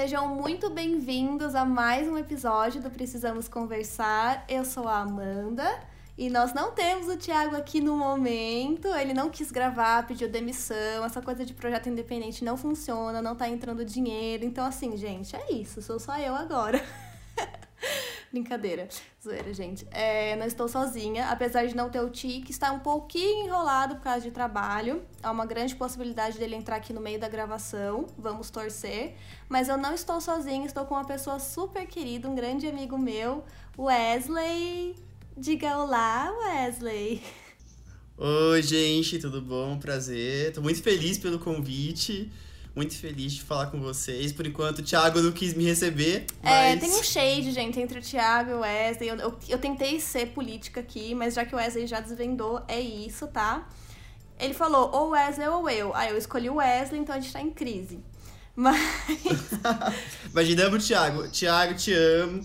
Sejam muito bem-vindos a mais um episódio do Precisamos Conversar. Eu sou a Amanda e nós não temos o Thiago aqui no momento. Ele não quis gravar, pediu demissão. Essa coisa de projeto independente não funciona, não tá entrando dinheiro. Então, assim, gente, é isso. Sou só eu agora. Brincadeira. Zoeira, gente. É, não estou sozinha, apesar de não ter o tique, está um pouquinho enrolado por causa de trabalho. Há uma grande possibilidade dele entrar aqui no meio da gravação. Vamos torcer. Mas eu não estou sozinha, estou com uma pessoa super querida, um grande amigo meu, Wesley. Diga olá, Wesley. Oi, gente, tudo bom? Prazer. Tô muito feliz pelo convite muito feliz de falar com vocês. Por enquanto, o Thiago não quis me receber. É, mas... É, tem um shade, gente, entre o Thiago e o Wesley. Eu, eu, eu, tentei ser política aqui, mas já que o Wesley já desvendou, é isso, tá? Ele falou, ou Wesley ou eu. Aí eu escolhi o Wesley, então a gente tá em crise. Mas. Imaginamos o Thiago. Thiago, te amo.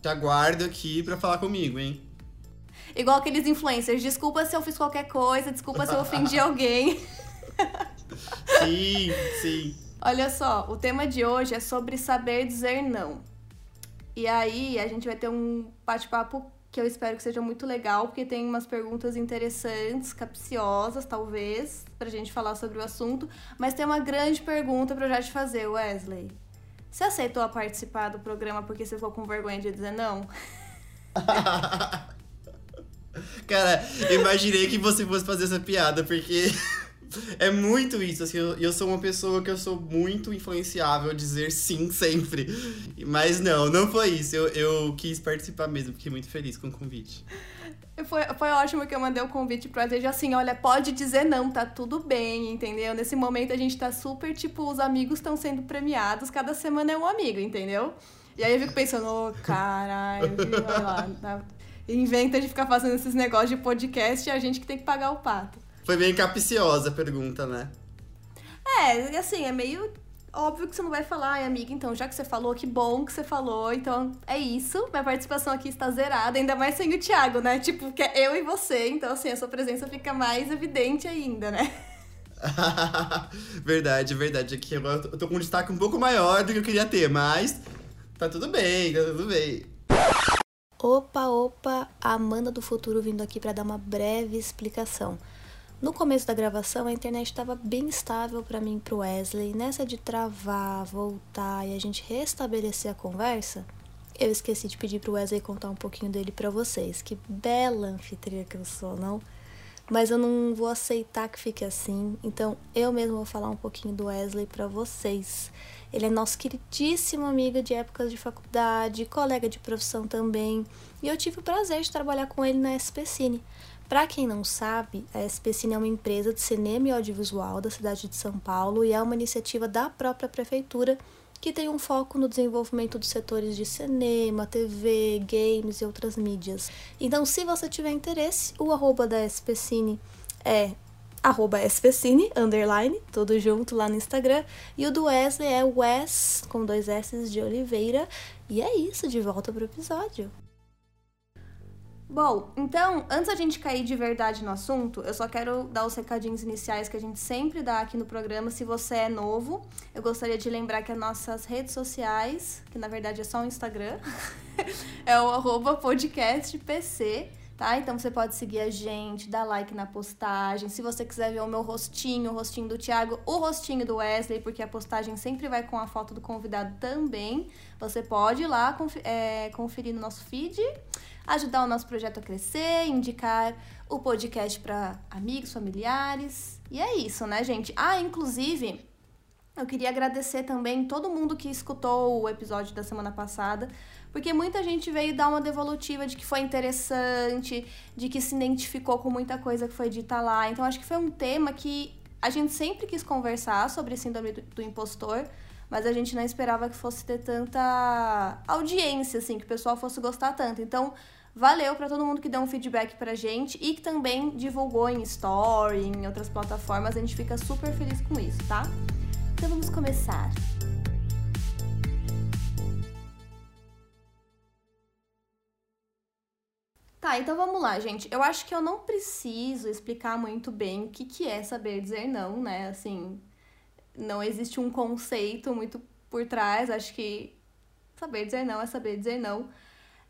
Te aguardo aqui pra falar comigo, hein? Igual aqueles influencers. Desculpa se eu fiz qualquer coisa, desculpa se eu ofendi alguém. Sim, sim. Olha só, o tema de hoje é sobre saber dizer não. E aí a gente vai ter um bate-papo que eu espero que seja muito legal, porque tem umas perguntas interessantes, capciosas, talvez, pra gente falar sobre o assunto. Mas tem uma grande pergunta pra eu já te fazer, Wesley. Você aceitou participar do programa porque você ficou com vergonha de dizer não? Cara, imaginei que você fosse fazer essa piada, porque é muito isso, assim, eu, eu sou uma pessoa que eu sou muito influenciável a dizer sim sempre. Mas não, não foi isso. Eu, eu quis participar mesmo, fiquei muito feliz com o convite. Foi, foi ótimo que eu mandei o convite pro Azeja assim, olha, pode dizer não, tá tudo bem, entendeu? Nesse momento a gente tá super, tipo, os amigos estão sendo premiados, cada semana é um amigo, entendeu? E aí eu fico pensando, ô, oh, caralho, olha lá, tá? inventa de ficar fazendo esses negócios de podcast e a gente que tem que pagar o pato. Foi bem capciosa a pergunta, né? É, assim, é meio óbvio que você não vai falar, ai, amiga, então, já que você falou, que bom que você falou, então é isso. Minha participação aqui está zerada, ainda mais sem o Thiago, né? Tipo, que é eu e você, então, assim, a sua presença fica mais evidente ainda, né? verdade, verdade. Aqui agora eu tô com um destaque um pouco maior do que eu queria ter, mas tá tudo bem, tá tudo bem. Opa, opa, a Amanda do futuro vindo aqui para dar uma breve explicação. No começo da gravação, a internet estava bem estável para mim e pro Wesley. Nessa de travar, voltar e a gente restabelecer a conversa, eu esqueci de pedir pro Wesley contar um pouquinho dele para vocês. Que bela anfitriã que eu sou, não? Mas eu não vou aceitar que fique assim, então eu mesmo vou falar um pouquinho do Wesley para vocês. Ele é nosso queridíssimo amigo de épocas de faculdade, colega de profissão também, e eu tive o prazer de trabalhar com ele na SPCine. Para quem não sabe, a SPCine é uma empresa de cinema e audiovisual da cidade de São Paulo e é uma iniciativa da própria prefeitura que tem um foco no desenvolvimento dos setores de cinema, TV, games e outras mídias. Então, se você tiver interesse, o arroba da SPCine é arroba SPCine, underline, tudo junto lá no Instagram. E o do Wesley é Wes, com dois S de Oliveira. E é isso, de volta pro episódio. Bom, então, antes da gente cair de verdade no assunto, eu só quero dar os recadinhos iniciais que a gente sempre dá aqui no programa. Se você é novo, eu gostaria de lembrar que as nossas redes sociais, que na verdade é só o Instagram, é o podcastpc, tá? Então você pode seguir a gente, dar like na postagem. Se você quiser ver o meu rostinho, o rostinho do Thiago, o rostinho do Wesley, porque a postagem sempre vai com a foto do convidado também, você pode ir lá é, conferir no nosso feed ajudar o nosso projeto a crescer, indicar o podcast para amigos, familiares. E é isso, né, gente? Ah, inclusive, eu queria agradecer também todo mundo que escutou o episódio da semana passada, porque muita gente veio dar uma devolutiva de que foi interessante, de que se identificou com muita coisa que foi dita lá. Então, acho que foi um tema que a gente sempre quis conversar sobre síndrome do, do impostor, mas a gente não esperava que fosse ter tanta audiência, assim, que o pessoal fosse gostar tanto. Então, valeu para todo mundo que deu um feedback pra gente e que também divulgou em story, em outras plataformas. A gente fica super feliz com isso, tá? Então vamos começar. Tá, então vamos lá, gente. Eu acho que eu não preciso explicar muito bem o que, que é saber dizer não, né? Assim, não existe um conceito muito por trás. Acho que saber dizer não é saber dizer não.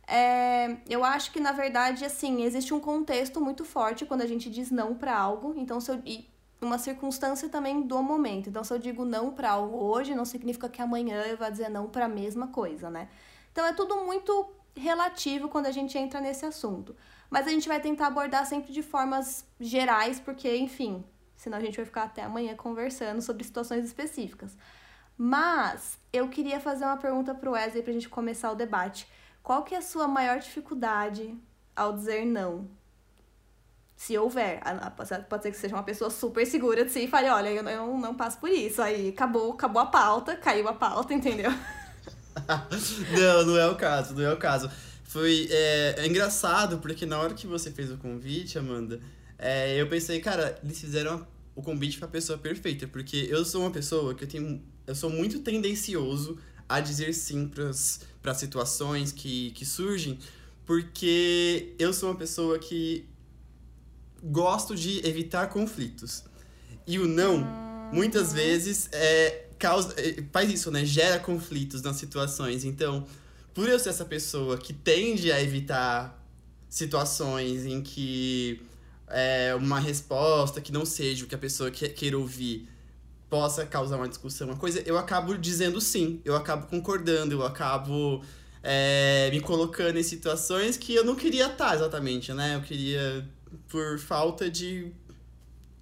É, eu acho que, na verdade, assim, existe um contexto muito forte quando a gente diz não para algo. Então, se eu, e uma circunstância também do momento. Então, se eu digo não para algo hoje, não significa que amanhã eu vá dizer não para a mesma coisa, né? Então, é tudo muito relativo quando a gente entra nesse assunto. Mas a gente vai tentar abordar sempre de formas gerais, porque, enfim, senão a gente vai ficar até amanhã conversando sobre situações específicas. Mas eu queria fazer uma pergunta para o Wesley para a gente começar o debate. Qual que é a sua maior dificuldade ao dizer não? Se houver, pode ser que seja uma pessoa super segura de si e fale, olha, eu não, não passo por isso. Aí acabou, acabou a pauta, caiu a pauta, entendeu? não, não é o caso, não é o caso. Foi é, é engraçado, porque na hora que você fez o convite, Amanda, é, eu pensei, cara, eles fizeram o convite pra pessoa perfeita, porque eu sou uma pessoa que eu tenho. Eu sou muito tendencioso a dizer sim para situações que, que surgem, porque eu sou uma pessoa que gosto de evitar conflitos. E o não, muitas vezes, é, causa, é, faz isso, né? Gera conflitos nas situações. Então, por eu ser essa pessoa que tende a evitar situações em que é, uma resposta que não seja o que a pessoa queira ouvir possa causar uma discussão, uma coisa, eu acabo dizendo sim, eu acabo concordando, eu acabo é, me colocando em situações que eu não queria estar exatamente, né? Eu queria por falta de,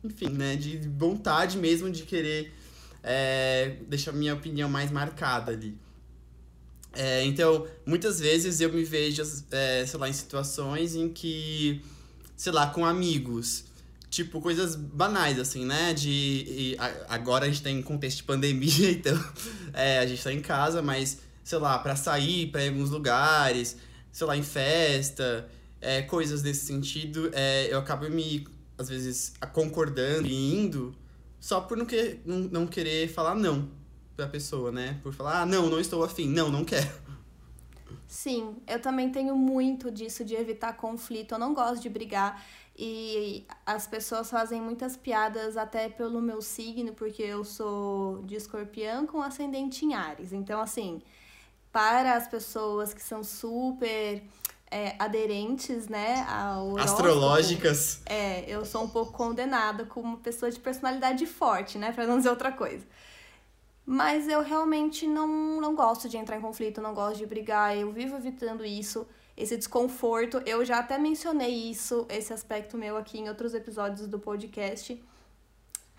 enfim, né, de vontade mesmo de querer é, deixar minha opinião mais marcada ali. É, então, muitas vezes eu me vejo, é, sei lá, em situações em que, sei lá, com amigos, tipo, coisas banais, assim, né? De. E, agora a gente tá em contexto de pandemia, então é, a gente tá em casa, mas, sei lá, para sair para alguns lugares, sei lá, em festa é, coisas desse sentido, é, eu acabo me, às vezes, concordando e indo só por não, que, não, não querer falar não pra pessoa, né? Por falar, ah, não, não estou afim, não, não quero. Sim, eu também tenho muito disso de evitar conflito. Eu não gosto de brigar e as pessoas fazem muitas piadas até pelo meu signo, porque eu sou de escorpião com ascendente em Ares. Então, assim, para as pessoas que são super é, aderentes, né, ao Astrológicas. É, eu sou um pouco condenada como pessoa de personalidade forte, né, para não dizer outra coisa. Mas eu realmente não, não gosto de entrar em conflito, não gosto de brigar, eu vivo evitando isso, esse desconforto. Eu já até mencionei isso, esse aspecto meu aqui em outros episódios do podcast.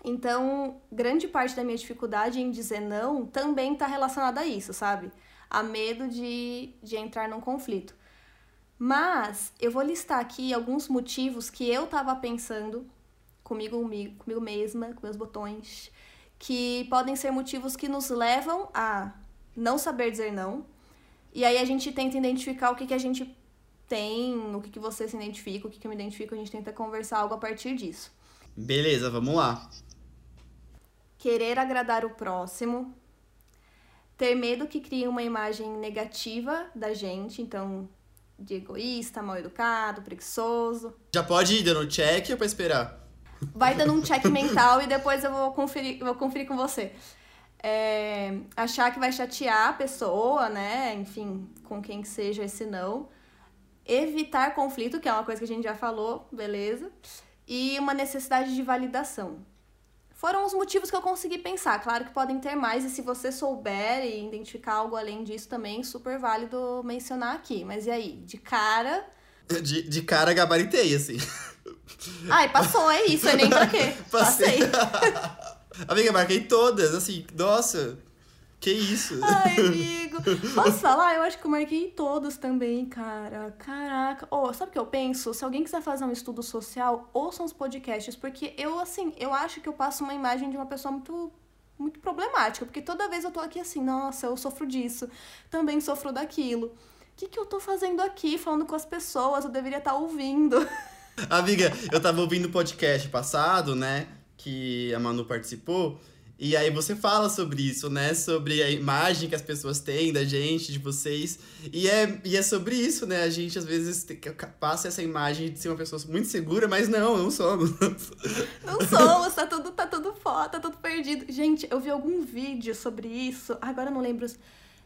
Então, grande parte da minha dificuldade em dizer não também está relacionada a isso, sabe? A medo de, de entrar num conflito. Mas eu vou listar aqui alguns motivos que eu tava pensando comigo, comigo, comigo mesma, com meus botões, que podem ser motivos que nos levam a não saber dizer não. E aí a gente tenta identificar o que, que a gente tem, o que, que você se identifica, o que, que eu me identifico, a gente tenta conversar algo a partir disso. Beleza, vamos lá. Querer agradar o próximo. Ter medo que crie uma imagem negativa da gente, então de egoísta, mal educado, preguiçoso. Já pode ir dando check ou pra esperar? Vai dando um check mental e depois eu vou conferir, vou conferir com você. É, achar que vai chatear a pessoa, né? Enfim, com quem que seja esse não. Evitar conflito, que é uma coisa que a gente já falou, beleza. E uma necessidade de validação foram os motivos que eu consegui pensar. Claro que podem ter mais, e se você souber e identificar algo além disso também, super válido mencionar aqui. Mas e aí? De cara. De, de cara, gabaritei, assim. Ai, passou, é isso, é nem pra quê? Passei. Amiga, marquei todas, assim, nossa. Que isso? Ai, amigo. Posso falar? Eu acho que eu marquei todos também, cara. Caraca. Oh, sabe o que eu penso? Se alguém quiser fazer um estudo social, ouçam os podcasts. Porque eu, assim, eu acho que eu passo uma imagem de uma pessoa muito muito problemática, porque toda vez eu tô aqui assim, nossa, eu sofro disso, também sofro daquilo. O que, que eu tô fazendo aqui, falando com as pessoas? Eu deveria estar tá ouvindo. Amiga, eu tava ouvindo o podcast passado, né? Que a Manu participou. E aí você fala sobre isso, né? Sobre a imagem que as pessoas têm da gente, de vocês. E é, e é sobre isso, né? A gente às vezes passa essa imagem de ser uma pessoa muito segura, mas não, não somos. Não somos, tá tudo, tá tudo fora ó, tá tudo perdido. Gente, eu vi algum vídeo sobre isso. Agora eu não lembro.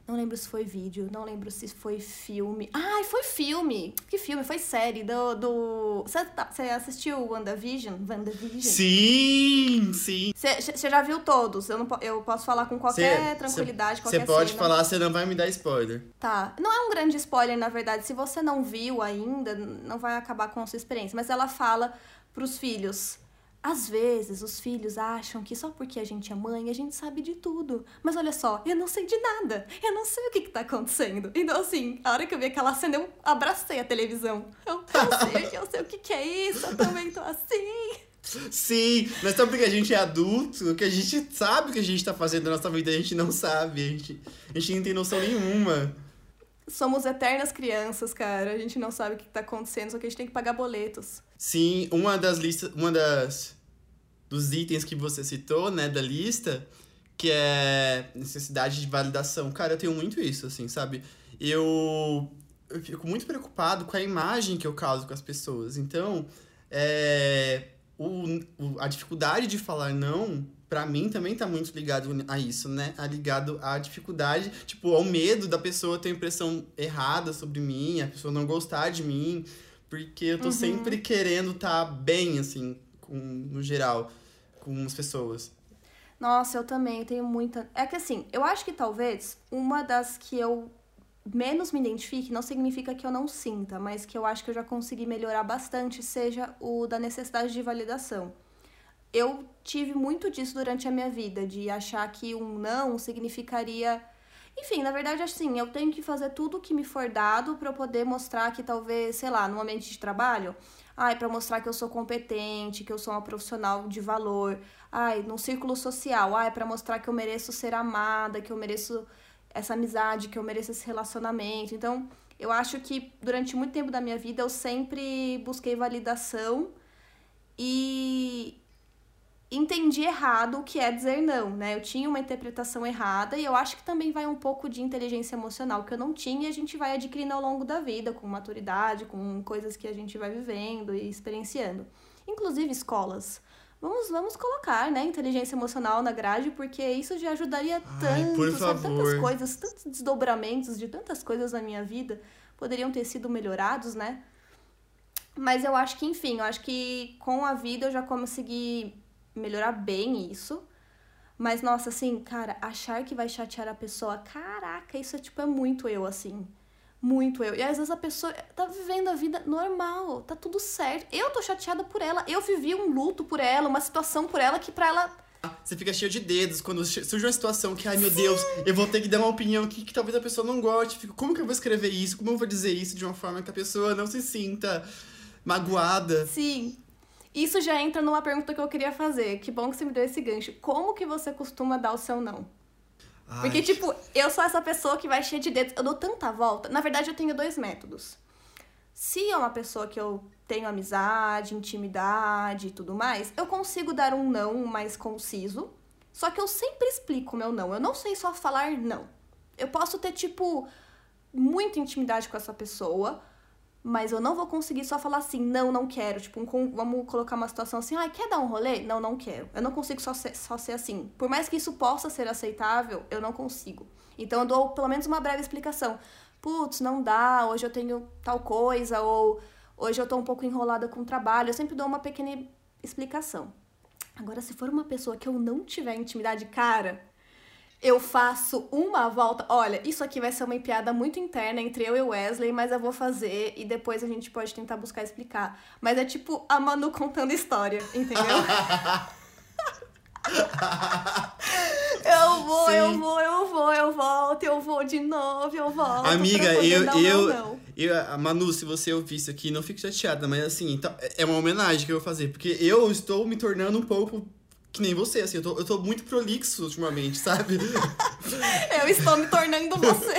Não lembro se foi vídeo, não lembro se foi filme. Ai, foi filme! Que filme? Foi série do. do... Você, tá, você assistiu WandaVision? WandaVision? Sim, sim. Você, você já viu todos? Eu, não, eu posso falar com qualquer cê, tranquilidade, qualquer Você pode cena. falar, você não vai me dar spoiler. Tá. Não é um grande spoiler, na verdade. Se você não viu ainda, não vai acabar com a sua experiência. Mas ela fala pros filhos às vezes, os filhos acham que só porque a gente é mãe, a gente sabe de tudo. Mas olha só, eu não sei de nada. Eu não sei o que, que tá acontecendo. Então, assim, a hora que eu vi aquela cena, eu abracei a televisão. Eu, eu sei, eu sei o que, que é isso, eu também tô assim. Sim, mas só porque a gente é adulto, que a gente sabe o que a gente tá fazendo na nossa vida, a gente não sabe. A gente, a gente não tem noção nenhuma. Somos eternas crianças, cara. A gente não sabe o que tá acontecendo, só que a gente tem que pagar boletos. Sim, uma das listas, uma das dos itens que você citou, né, da lista, que é necessidade de validação. Cara, eu tenho muito isso, assim, sabe? Eu, eu fico muito preocupado com a imagem que eu causo com as pessoas. Então, é, o, o, a dificuldade de falar não para mim também tá muito ligado a isso, né? A ligado à dificuldade, tipo, ao medo da pessoa ter impressão errada sobre mim, a pessoa não gostar de mim, porque eu tô uhum. sempre querendo estar tá bem, assim, com, no geral, com as pessoas. Nossa, eu também tenho muita. É que assim, eu acho que talvez uma das que eu menos me identifique não significa que eu não sinta, mas que eu acho que eu já consegui melhorar bastante seja o da necessidade de validação eu tive muito disso durante a minha vida, de achar que um não significaria. Enfim, na verdade, assim, eu tenho que fazer tudo o que me for dado para eu poder mostrar que talvez, sei lá, no ambiente de trabalho, ai, para mostrar que eu sou competente, que eu sou uma profissional de valor, ai, no círculo social, ai, para mostrar que eu mereço ser amada, que eu mereço essa amizade, que eu mereço esse relacionamento. Então, eu acho que durante muito tempo da minha vida eu sempre busquei validação e entendi errado o que é dizer não, né? Eu tinha uma interpretação errada e eu acho que também vai um pouco de inteligência emocional que eu não tinha e a gente vai adquirindo ao longo da vida, com maturidade, com coisas que a gente vai vivendo e experienciando. Inclusive escolas. Vamos, vamos colocar, né, inteligência emocional na grade, porque isso já ajudaria tanto, sabe, tantas coisas, tantos desdobramentos de tantas coisas na minha vida poderiam ter sido melhorados, né? Mas eu acho que, enfim, eu acho que com a vida eu já consegui melhorar bem isso. Mas, nossa, assim, cara, achar que vai chatear a pessoa, caraca, isso é tipo, é muito eu, assim. Muito eu. E às vezes a pessoa tá vivendo a vida normal, tá tudo certo. Eu tô chateada por ela, eu vivi um luto por ela, uma situação por ela que pra ela você fica cheio de dedos quando surge uma situação que, ai meu Sim. Deus, eu vou ter que dar uma opinião que, que talvez a pessoa não goste. Fico, como que eu vou escrever isso? Como eu vou dizer isso de uma forma que a pessoa não se sinta magoada? Sim. Isso já entra numa pergunta que eu queria fazer. Que bom que você me deu esse gancho. Como que você costuma dar o seu não? Ai. Porque, tipo, eu sou essa pessoa que vai cheia de dedos. Eu dou tanta volta. Na verdade, eu tenho dois métodos. Se é uma pessoa que eu tenho amizade, intimidade e tudo mais, eu consigo dar um não mais conciso. Só que eu sempre explico o meu não. Eu não sei só falar não. Eu posso ter, tipo, muita intimidade com essa pessoa, mas eu não vou conseguir só falar assim, não, não quero. Tipo, um, vamos colocar uma situação assim, ah, quer dar um rolê? Não, não quero. Eu não consigo só ser, só ser assim. Por mais que isso possa ser aceitável, eu não consigo. Então eu dou pelo menos uma breve explicação. Putz, não dá, hoje eu tenho tal coisa, ou hoje eu tô um pouco enrolada com o trabalho. Eu sempre dou uma pequena explicação. Agora, se for uma pessoa que eu não tiver intimidade, cara, eu faço uma volta. Olha, isso aqui vai ser uma piada muito interna entre eu e o Wesley, mas eu vou fazer e depois a gente pode tentar buscar explicar. Mas é tipo a Manu contando história, entendeu? eu vou, Sim. eu vou, eu vou, eu volto, eu vou de novo, eu volto. Amiga, eu, eu, não. eu, Manu, se você ouvir isso aqui, não fique chateada, mas assim, então, é uma homenagem que eu vou fazer, porque eu estou me tornando um pouco que nem você, assim, eu tô, eu tô muito prolixo ultimamente, sabe? eu estou me tornando você.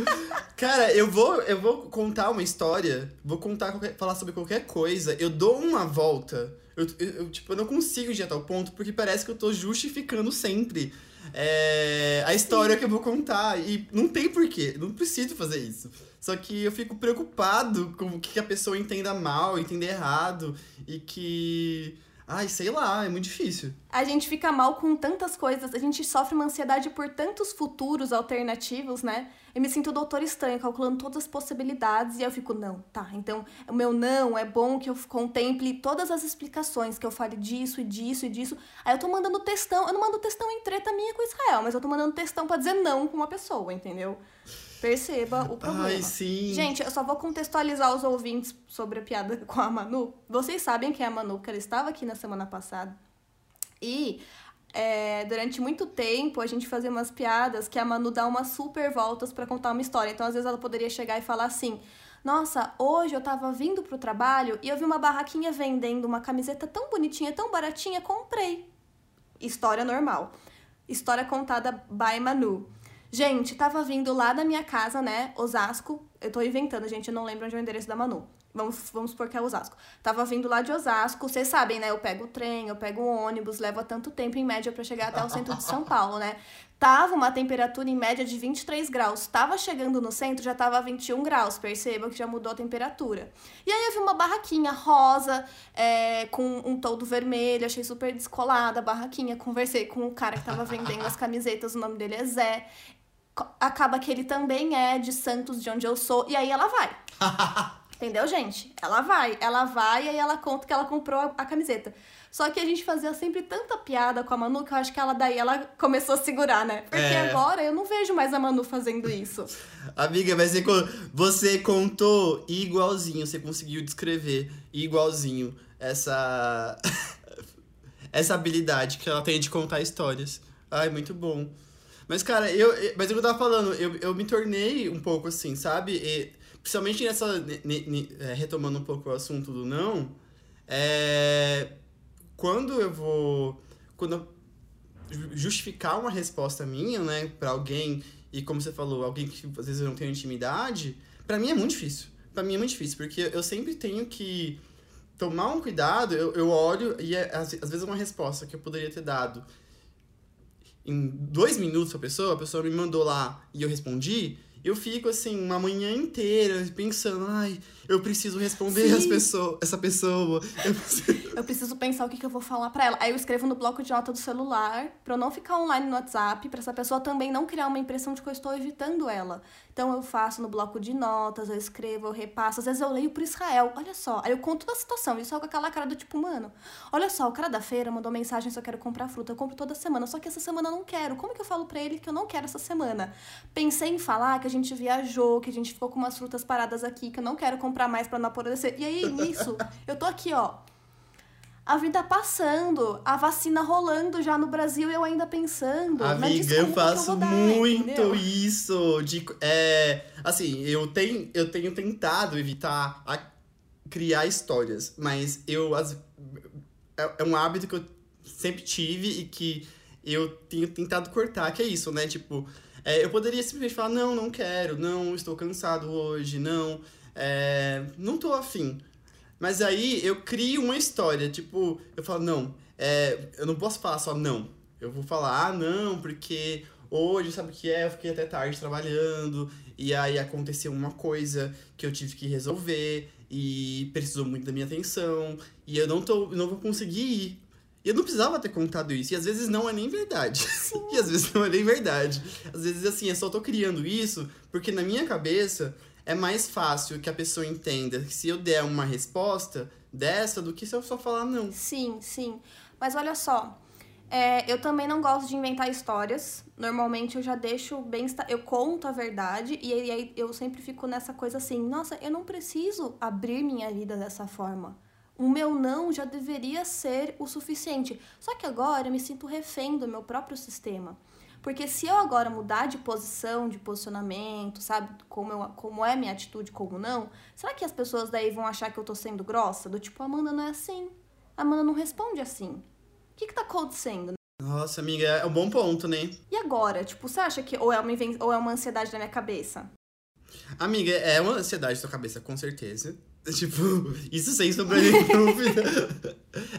Cara, eu vou, eu vou contar uma história, vou contar qualquer, falar sobre qualquer coisa, eu dou uma volta. Eu, eu, eu, tipo, eu não consigo ir a tal ponto, porque parece que eu tô justificando sempre é, a história Sim. que eu vou contar. E não tem porquê, não preciso fazer isso. Só que eu fico preocupado com o que a pessoa entenda mal, entenda errado, e que Ai, sei lá, é muito difícil. A gente fica mal com tantas coisas, a gente sofre uma ansiedade por tantos futuros alternativos, né? Eu me sinto doutor estranho, calculando todas as possibilidades, e eu fico, não, tá, então o meu não é bom que eu contemple todas as explicações, que eu fale disso e disso e disso. Aí eu tô mandando textão, eu não mando textão em treta minha com Israel, mas eu tô mandando textão pra dizer não com uma pessoa, entendeu? Perceba o problema. Ai, sim. Gente, eu só vou contextualizar os ouvintes sobre a piada com a Manu. Vocês sabem quem é a Manu, que ela estava aqui na semana passada. E é, durante muito tempo a gente fazia umas piadas que a Manu dá umas super voltas para contar uma história. Então, às vezes, ela poderia chegar e falar assim: Nossa, hoje eu tava vindo pro trabalho e eu vi uma barraquinha vendendo uma camiseta tão bonitinha, tão baratinha, comprei. História normal. História contada by Manu. Gente, tava vindo lá da minha casa, né? Osasco. Eu tô inventando, gente, eu não lembro onde é o endereço da Manu. Vamos, vamos supor que é Osasco. Tava vindo lá de Osasco, vocês sabem, né? Eu pego o trem, eu pego o ônibus, leva tanto tempo em média para chegar até o centro de São Paulo, né? Tava uma temperatura em média de 23 graus. Tava chegando no centro, já tava 21 graus. Perceba que já mudou a temperatura. E aí eu vi uma barraquinha rosa, é, com um todo vermelho, achei super descolada a barraquinha. Conversei com o cara que tava vendendo as camisetas, o nome dele é Zé acaba que ele também é de Santos, de onde eu sou, e aí ela vai. Entendeu, gente? Ela vai, ela vai e aí ela conta que ela comprou a, a, camiseta. Só que a gente fazia sempre tanta piada com a Manu que eu acho que ela daí ela começou a segurar, né? Porque é. agora eu não vejo mais a Manu fazendo isso. Amiga, mas você, você contou igualzinho, você conseguiu descrever igualzinho essa essa habilidade que ela tem de contar histórias. Ai, muito bom. Mas, cara, eu. Mas é eu tava falando, eu, eu me tornei um pouco assim, sabe? E, principalmente nessa. é, retomando um pouco o assunto do não. É, quando eu vou. Quando eu justificar uma resposta minha, né, pra alguém, e como você falou, alguém que às vezes eu não tenho intimidade, para mim é muito difícil. para mim é muito difícil, porque eu sempre tenho que tomar um cuidado, eu, eu olho e é, às, às vezes é uma resposta que eu poderia ter dado em dois minutos a pessoa, a pessoa me mandou lá e eu respondi, eu fico assim, uma manhã inteira pensando, ai, eu preciso responder as pessoa, essa pessoa. Eu preciso... eu preciso pensar o que, que eu vou falar para ela. Aí eu escrevo no bloco de nota do celular, pra eu não ficar online no WhatsApp, pra essa pessoa também não criar uma impressão de que eu estou evitando ela. Então eu faço no bloco de notas, eu escrevo, eu repasso. Às vezes eu leio pro Israel, olha só. Aí eu conto toda a situação, isso é com aquela cara do tipo, mano, olha só, o cara da feira mandou mensagem se eu quero comprar fruta. Eu compro toda semana, só que essa semana eu não quero. Como que eu falo pra ele que eu não quero essa semana? Pensei em falar que a gente viajou, que a gente ficou com umas frutas paradas aqui, que eu não quero comprar mais pra não apodrecer. E aí, nisso, eu tô aqui, ó a vida passando, a vacina rolando já no Brasil e eu ainda pensando. Amiga, eu faço eu dar, muito entendeu? isso. De, é, assim, eu tenho, eu tenho tentado evitar a, criar histórias, mas eu. As, é, é um hábito que eu sempre tive e que eu tenho tentado cortar, que é isso, né? Tipo, é, eu poderia simplesmente falar, não, não quero, não, estou cansado hoje, não, é, não tô afim. Mas aí eu crio uma história, tipo, eu falo, não, é, eu não posso falar só não. Eu vou falar, ah, não, porque hoje, sabe o que é? Eu fiquei até tarde trabalhando, e aí aconteceu uma coisa que eu tive que resolver, e precisou muito da minha atenção, e eu não, tô, não vou conseguir ir. E eu não precisava ter contado isso, e às vezes não é nem verdade. e às vezes não é nem verdade. Às vezes, assim, eu só tô criando isso porque na minha cabeça é mais fácil que a pessoa entenda que se eu der uma resposta dessa do que se eu só falar não. Sim, sim. Mas olha só, é, eu também não gosto de inventar histórias. Normalmente eu já deixo bem. Eu conto a verdade e aí eu sempre fico nessa coisa assim: nossa, eu não preciso abrir minha vida dessa forma. O meu não já deveria ser o suficiente. Só que agora eu me sinto refém do meu próprio sistema. Porque se eu agora mudar de posição, de posicionamento, sabe? Como, eu, como é minha atitude, como não, será que as pessoas daí vão achar que eu tô sendo grossa? Do tipo, a Amanda não é assim. A Amanda não responde assim. O que que tá acontecendo? Nossa, amiga, é um bom ponto, né? E agora? Tipo, você acha que ou é uma, ou é uma ansiedade na minha cabeça? Amiga, é uma ansiedade na sua cabeça, com certeza. Tipo, isso sem sombra de dúvida.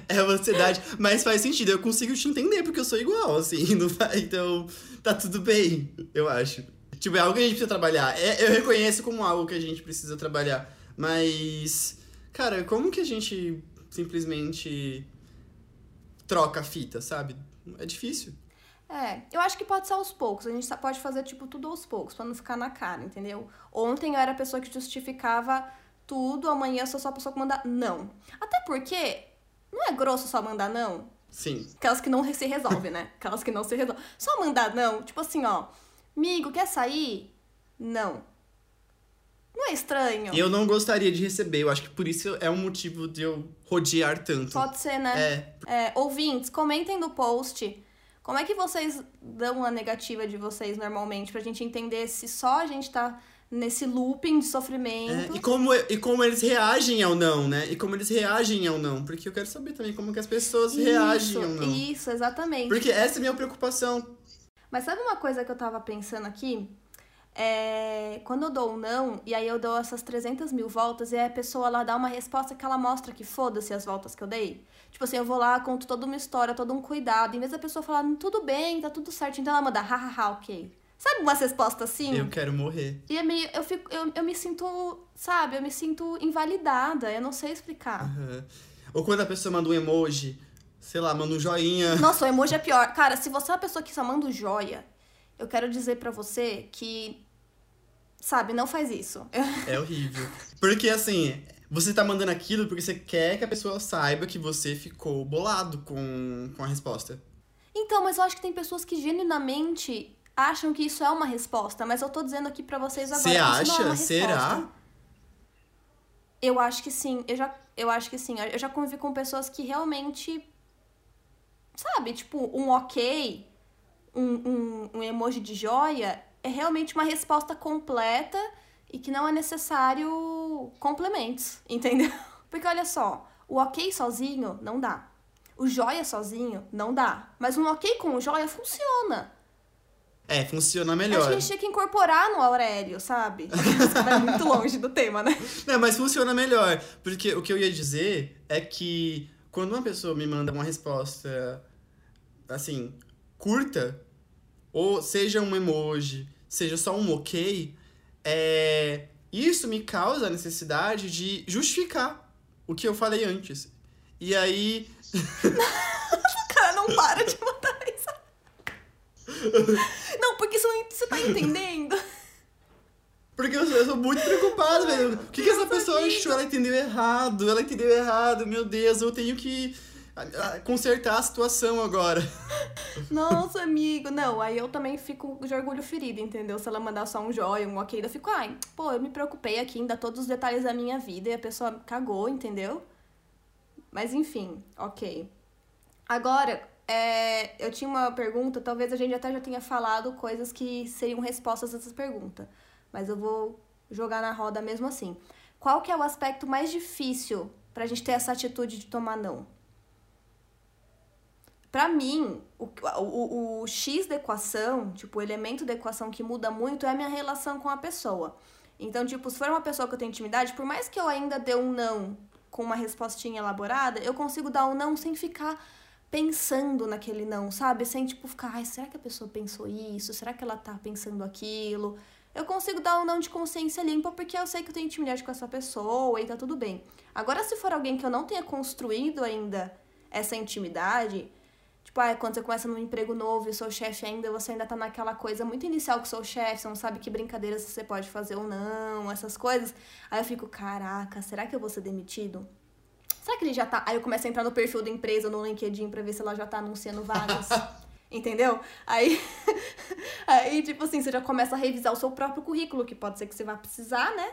é uma ansiedade. Mas faz sentido, eu consigo te entender, porque eu sou igual, assim. Não então, tá tudo bem, eu acho. Tipo, é algo que a gente precisa trabalhar. É, eu reconheço como algo que a gente precisa trabalhar. Mas, cara, como que a gente simplesmente troca a fita, sabe? É difícil. É, eu acho que pode ser aos poucos. A gente pode fazer, tipo, tudo aos poucos, pra não ficar na cara, entendeu? Ontem eu era a pessoa que justificava tudo, amanhã eu sou só a pessoa que manda não. Até porque não é grosso só mandar não. Sim. Aquelas que não se resolvem, né? Aquelas que não se resolvem. Só mandar não, tipo assim, ó. Amigo, quer sair? Não. Não é estranho? Eu não gostaria de receber, eu acho que por isso é um motivo de eu rodear tanto. Pode ser, né? É. É, ouvintes, comentem no post. Como é que vocês dão a negativa de vocês normalmente? Pra gente entender se só a gente tá nesse looping de sofrimento. É, e, como, e como eles reagem ao não, né? E como eles reagem ao não. Porque eu quero saber também como que as pessoas reagem ao não. Isso, exatamente. Porque essa é a minha preocupação. Mas sabe uma coisa que eu tava pensando aqui? É, quando eu dou um não, e aí eu dou essas 300 mil voltas, e aí a pessoa lá dá uma resposta que ela mostra que foda-se as voltas que eu dei. Tipo assim, eu vou lá, conto toda uma história, todo um cuidado. Em vez da pessoa falar, tudo bem, tá tudo certo, então ela manda, hahaha, ok. Sabe umas respostas assim? Eu quero morrer. E é meio. Eu, fico, eu, eu me sinto, sabe, eu me sinto invalidada, eu não sei explicar. Uhum. Ou quando a pessoa manda um emoji, sei lá, manda um joinha. Nossa, o emoji é pior. Cara, se você é uma pessoa que só manda um joia, eu quero dizer para você que. Sabe, não faz isso. É horrível. Porque assim, você tá mandando aquilo porque você quer que a pessoa saiba que você ficou bolado com, com a resposta. Então, mas eu acho que tem pessoas que genuinamente acham que isso é uma resposta, mas eu tô dizendo aqui para vocês agora. Você acha? Isso não é uma Será? Eu acho que sim. Eu já, eu acho que sim. Eu já convivi com pessoas que realmente. Sabe, tipo, um ok, um, um, um emoji de joia, é realmente uma resposta completa e que não é necessário complementos, entendeu? Porque olha só, o ok sozinho não dá. O joia sozinho não dá. Mas um ok com o joia funciona. É, funciona melhor. Acho que a gente tinha que incorporar no Aurélio, sabe? Vai muito longe do tema, né? Não, mas funciona melhor. Porque o que eu ia dizer é que quando uma pessoa me manda uma resposta, assim, curta, ou seja um emoji, seja só um ok, é... isso me causa a necessidade de justificar o que eu falei antes. E aí. o cara não para de mandar isso. Você, tá entendendo? Porque eu sou, eu sou muito preocupado, velho. O que, que essa pessoa achou? Ela entendeu errado. Ela entendeu errado. Meu Deus, eu tenho que consertar a situação agora. Nossa, amigo. Não, aí eu também fico de orgulho ferido, entendeu? Se ela mandar só um joia, um ok, eu fico, ai, pô, eu me preocupei aqui em dar todos os detalhes da minha vida e a pessoa cagou, entendeu? Mas enfim, ok. Agora, é, eu tinha uma pergunta, talvez a gente até já tenha falado coisas que seriam respostas a essa pergunta. Mas eu vou jogar na roda mesmo assim. Qual que é o aspecto mais difícil pra gente ter essa atitude de tomar não? Pra mim, o, o, o X da equação, tipo, o elemento da equação que muda muito é a minha relação com a pessoa. Então, tipo, se for uma pessoa que eu tenho intimidade, por mais que eu ainda dê um não com uma respostinha elaborada, eu consigo dar um não sem ficar pensando naquele não, sabe? Sem, tipo, ficar, ai, será que a pessoa pensou isso? Será que ela tá pensando aquilo? Eu consigo dar um não de consciência limpa porque eu sei que eu tenho intimidade com essa pessoa e tá tudo bem. Agora, se for alguém que eu não tenha construído ainda essa intimidade, tipo, ah, quando você começa num emprego novo e o seu chefe ainda, você ainda tá naquela coisa muito inicial o seu chefe, você não sabe que brincadeiras você pode fazer ou não, essas coisas. Aí eu fico, caraca, será que eu vou ser demitido? Será que ele já tá. Aí eu começo a entrar no perfil da empresa no LinkedIn pra ver se ela já tá anunciando vagas. Entendeu? Aí, aí, tipo assim, você já começa a revisar o seu próprio currículo, que pode ser que você vá precisar, né?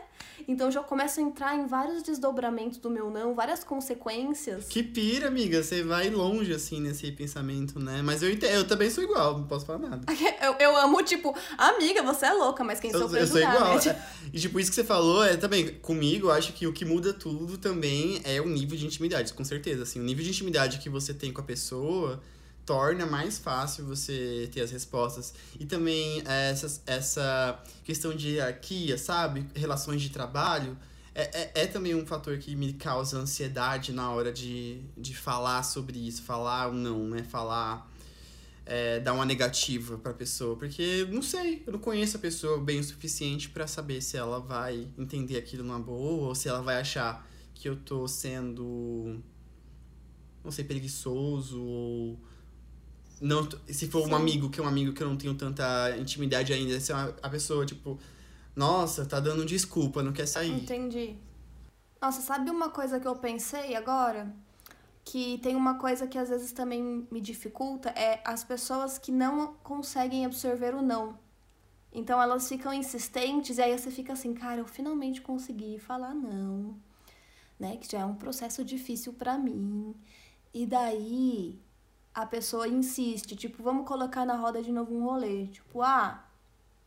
Então já começa a entrar em vários desdobramentos do meu não, várias consequências. Que pira, amiga. Você vai longe, assim, nesse pensamento, né? Mas eu, entendo, eu também sou igual, não posso falar nada. Eu, eu amo, tipo, amiga, você é louca, mas quem sou eu, eu sou igual. Né? E, tipo, isso que você falou é também, comigo, eu acho que o que muda tudo também é o nível de intimidade, com certeza. Assim, o nível de intimidade que você tem com a pessoa torna mais fácil você ter as respostas. E também essa, essa questão de hierarquia, sabe? Relações de trabalho. É, é, é, também um fator que me causa ansiedade na hora de, de falar sobre isso. Falar ou não, né? Falar. É, dar uma negativa pra pessoa. Porque, não sei, eu não conheço a pessoa bem o suficiente para saber se ela vai entender aquilo numa boa ou se ela vai achar que eu tô sendo não sei, preguiçoso ou. Não, se for Sim. um amigo que é um amigo que eu não tenho tanta intimidade ainda, se é uma, a pessoa, tipo, nossa, tá dando desculpa, não quer sair. Entendi. Nossa, sabe uma coisa que eu pensei agora? Que tem uma coisa que às vezes também me dificulta, é as pessoas que não conseguem absorver o não. Então elas ficam insistentes e aí você fica assim, cara, eu finalmente consegui falar não, né? Que já é um processo difícil pra mim. E daí a pessoa insiste, tipo, vamos colocar na roda de novo um rolê, tipo, ah,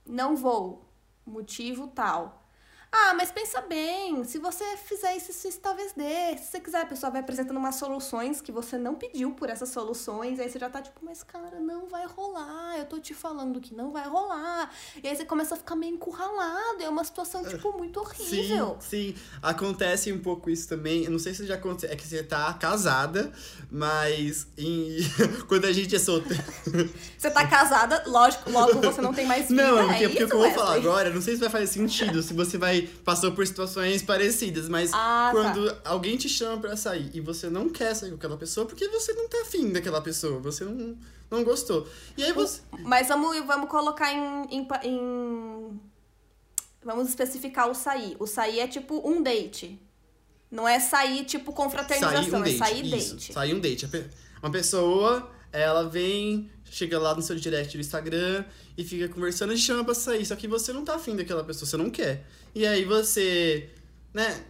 não vou, motivo tal. Ah, mas pensa bem, se você fizer isso, isso, isso talvez dê. Se você quiser, a pessoa vai apresentando umas soluções que você não pediu por essas soluções. Aí você já tá tipo, mas cara, não vai rolar. Eu tô te falando que não vai rolar. E aí você começa a ficar meio encurralado. É uma situação, tipo, muito horrível. Sim, sim. Acontece um pouco isso também. Eu não sei se já aconteceu. É que você tá casada, mas em... quando a gente é solteiro. Você tá casada, lógico, logo você não tem mais vida. Não, é porque, porque o isso, que eu vou falar agora, não sei se vai fazer sentido, se você vai passou por situações parecidas, mas Ah, tá. quando alguém te chama pra sair e você não quer sair com aquela pessoa, porque você não tá afim daquela pessoa, você não, não gostou. E aí você. Mas vamos, vamos colocar em, em, em- Vamos especificar o sair. O sair é tipo um date. Não é sair tipo confraternização, Sair um é date. sair isso, date. Sair um date. Uma pessoa, ela vem, chega lá no seu direct do Instagram e fica conversando e chama pra sair. Só que você não tá afim daquela pessoa, você não quer. E aí você. Né?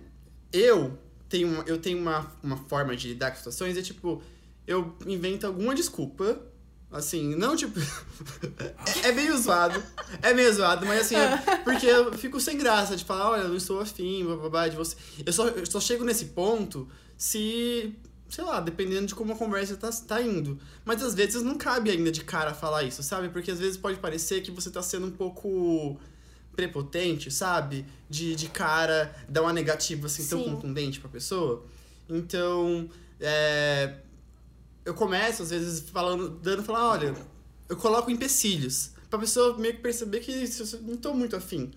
Eu tenho uma, eu tenho uma, uma forma de lidar com situações, é tipo, eu invento alguma desculpa. Assim, não tipo. é meio zoado. É meio zoado, mas assim, é porque eu fico sem graça de falar, olha, eu não estou afim, babá, de você. Eu só, eu só chego nesse ponto se. Sei lá, dependendo de como a conversa tá, tá indo. Mas às vezes não cabe ainda de cara falar isso, sabe? Porque às vezes pode parecer que você tá sendo um pouco prepotente, sabe? De, de cara dar uma negativa assim tão Sim. contundente pra pessoa. Então, é, eu começo, às vezes, falando, dando, falar, olha, eu coloco empecilhos. Pra pessoa meio que perceber que isso- eu não tô muito afim.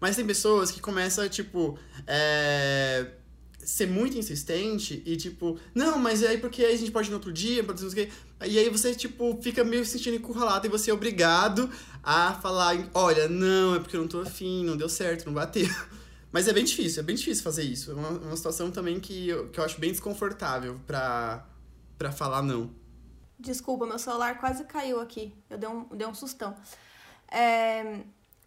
Mas tem pessoas que começam, tipo, é, ser muito insistente e, tipo, não, mas aí porque aí a gente pode ir no outro dia, pode não sei o quê. E aí você, tipo, fica meio se sentindo encurralado e você é obrigado a falar, olha, não, é porque eu não tô afim, não deu certo, não bateu. Mas é bem difícil, é bem difícil fazer isso. É uma, uma situação também que eu, que eu acho bem desconfortável pra, pra falar não. Desculpa, meu celular quase caiu aqui. Eu dei um, dei um sustão. É,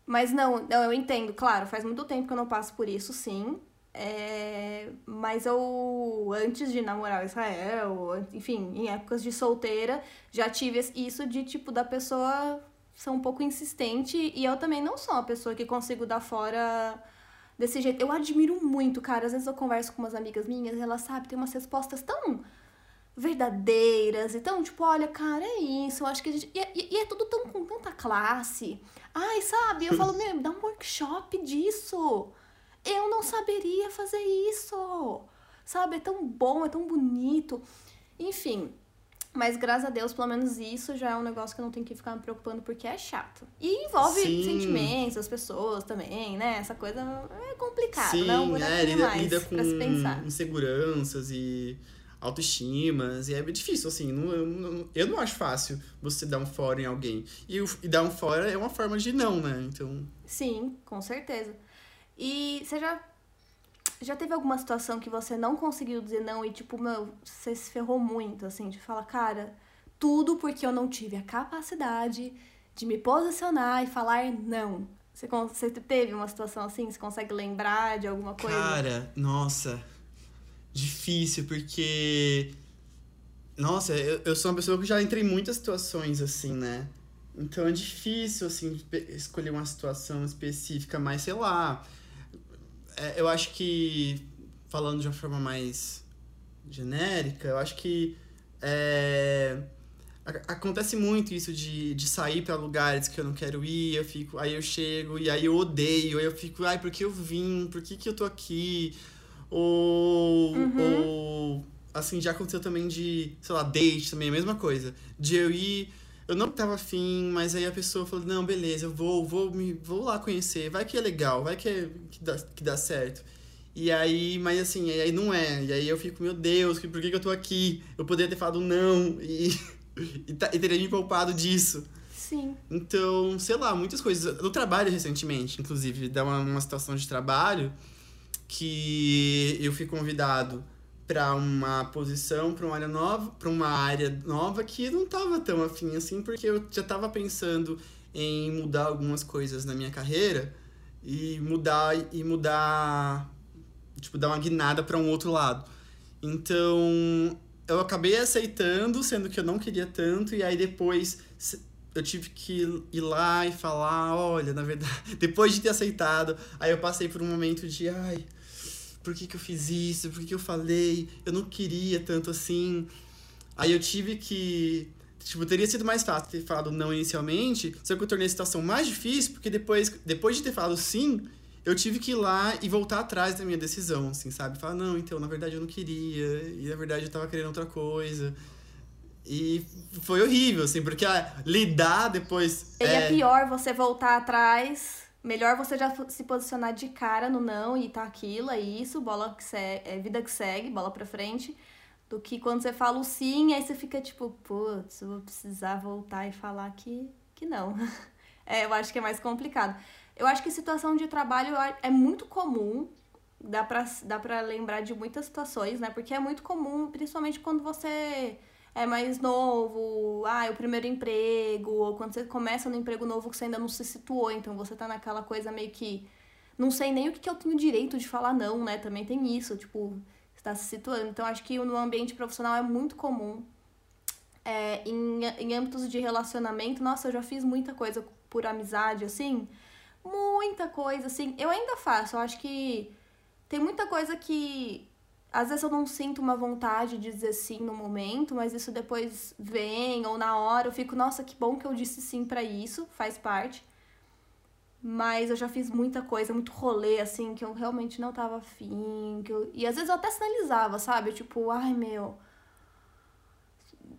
mas não, não, eu entendo, claro, faz muito tempo que eu não passo por isso, sim. É, mas eu, antes de namorar Israel, enfim, em épocas de solteira, já tive isso de tipo da pessoa ser um pouco insistente e eu também não sou uma pessoa que consigo dar fora desse jeito. Eu admiro muito, cara. Às vezes eu converso com umas amigas minhas e elas, sabe, tem umas respostas tão verdadeiras. Então, tipo, olha, cara, é isso. Eu acho que a gente. E, e- e é tudo tão com tanta classe. Ai, sabe? Eu falo, meu, dá um workshop disso. Eu não saberia fazer isso. Sabe? É tão bom, é tão bonito. Enfim. Mas graças a Deus, pelo menos isso já é um negócio que eu não tenho que ficar me preocupando porque é chato. E envolve Sim. sentimentos, as pessoas também, né? Essa coisa é complicada, Sim, né? Um é, lida, lida com inseguranças e autoestimas, e é difícil, assim, não, eu, não, eu não acho fácil você dar um fora em alguém. E, e dar um fora é uma forma de não, né? Então, Sim, com certeza. E você já, já teve alguma situação que você não conseguiu dizer não e, tipo, meu, você se ferrou muito, assim, de falar, cara, tudo porque eu não tive a capacidade de me posicionar e falar não. Você, você teve uma situação assim? Você consegue lembrar de alguma coisa? cara, nossa, difícil, porque. Nossa, eu, eu sou uma pessoa que já entrei em muitas situações, assim, né? Então é difícil, assim, escolher uma situação específica, mas sei lá. É, eu acho que, falando de uma forma mais genérica, eu acho que é, acontece muito isso de, de sair pra lugares que eu não quero ir, eu fico, aí eu chego e aí eu odeio, aí eu fico, ai, por que eu vim? Por que, que eu tô aqui? Ou, Uhum. ou assim, já aconteceu também de, sei lá, date também, a mesma coisa. De eu ir, eu não tava afim, mas aí a pessoa falou, não, beleza, eu vou, vou, me, vou lá conhecer, vai que é legal, vai que, é, que, dá, que dá certo. E aí, mas assim, aí não é. E aí eu fico, meu Deus, por que, que eu tô aqui? Eu poderia ter falado não e, e, e teria me poupado disso. Sim. Então, sei lá, muitas coisas. No trabalho, recentemente, inclusive, dá uma, uma situação de trabalho que eu fui convidado para uma posição, para uma área nova, para uma área nova que não tava tão afim assim, porque eu já tava pensando em mudar algumas coisas na minha carreira e mudar e mudar tipo dar uma guinada para um outro lado. Então, eu acabei aceitando, sendo que eu não queria tanto e aí depois eu tive que ir lá e falar, olha, na verdade, depois de ter aceitado, aí eu passei por um momento de, ai, por que, que eu fiz isso? Por que, que eu falei? Eu não queria tanto assim. Aí eu tive que. Tipo, teria sido mais fácil ter falado não inicialmente, só que eu tornei a situação mais difícil, porque depois, depois de ter falado sim, eu tive que ir lá e voltar atrás da minha decisão, assim, sabe? Falar, não, então, na verdade eu não queria, e na verdade eu tava querendo outra coisa. E foi horrível, assim, porque ah, lidar depois. E é... é pior você voltar atrás. Melhor você já se posicionar de cara no não e tá aquilo, é isso, bola que segue, é vida que segue, bola pra frente. Do que quando você fala o sim, aí você fica tipo, putz, vou precisar voltar e falar que, que não. É, eu acho que é mais complicado. Eu acho que situação de trabalho é muito comum, dá pra, dá pra lembrar de muitas situações, né? Porque é muito comum, principalmente quando você é mais novo, ah, é o primeiro emprego, ou quando você começa no emprego novo que você ainda não se situou, então você tá naquela coisa meio que. Não sei nem o que, que eu tenho direito de falar não, né? Também tem isso, tipo, está se situando. Então acho que no ambiente profissional é muito comum. É, em, em âmbitos de relacionamento, nossa, eu já fiz muita coisa por amizade, assim. Muita coisa, assim. Eu ainda faço, eu acho que tem muita coisa que às vezes eu não sinto uma vontade de dizer sim no momento, mas isso depois vem, ou na hora eu fico, nossa, que bom que eu disse sim para isso, faz parte. Mas eu já fiz muita coisa, muito rolê, assim, que eu realmente não tava afim. Que eu... E às vezes eu até sinalizava, sabe? Tipo, ai meu.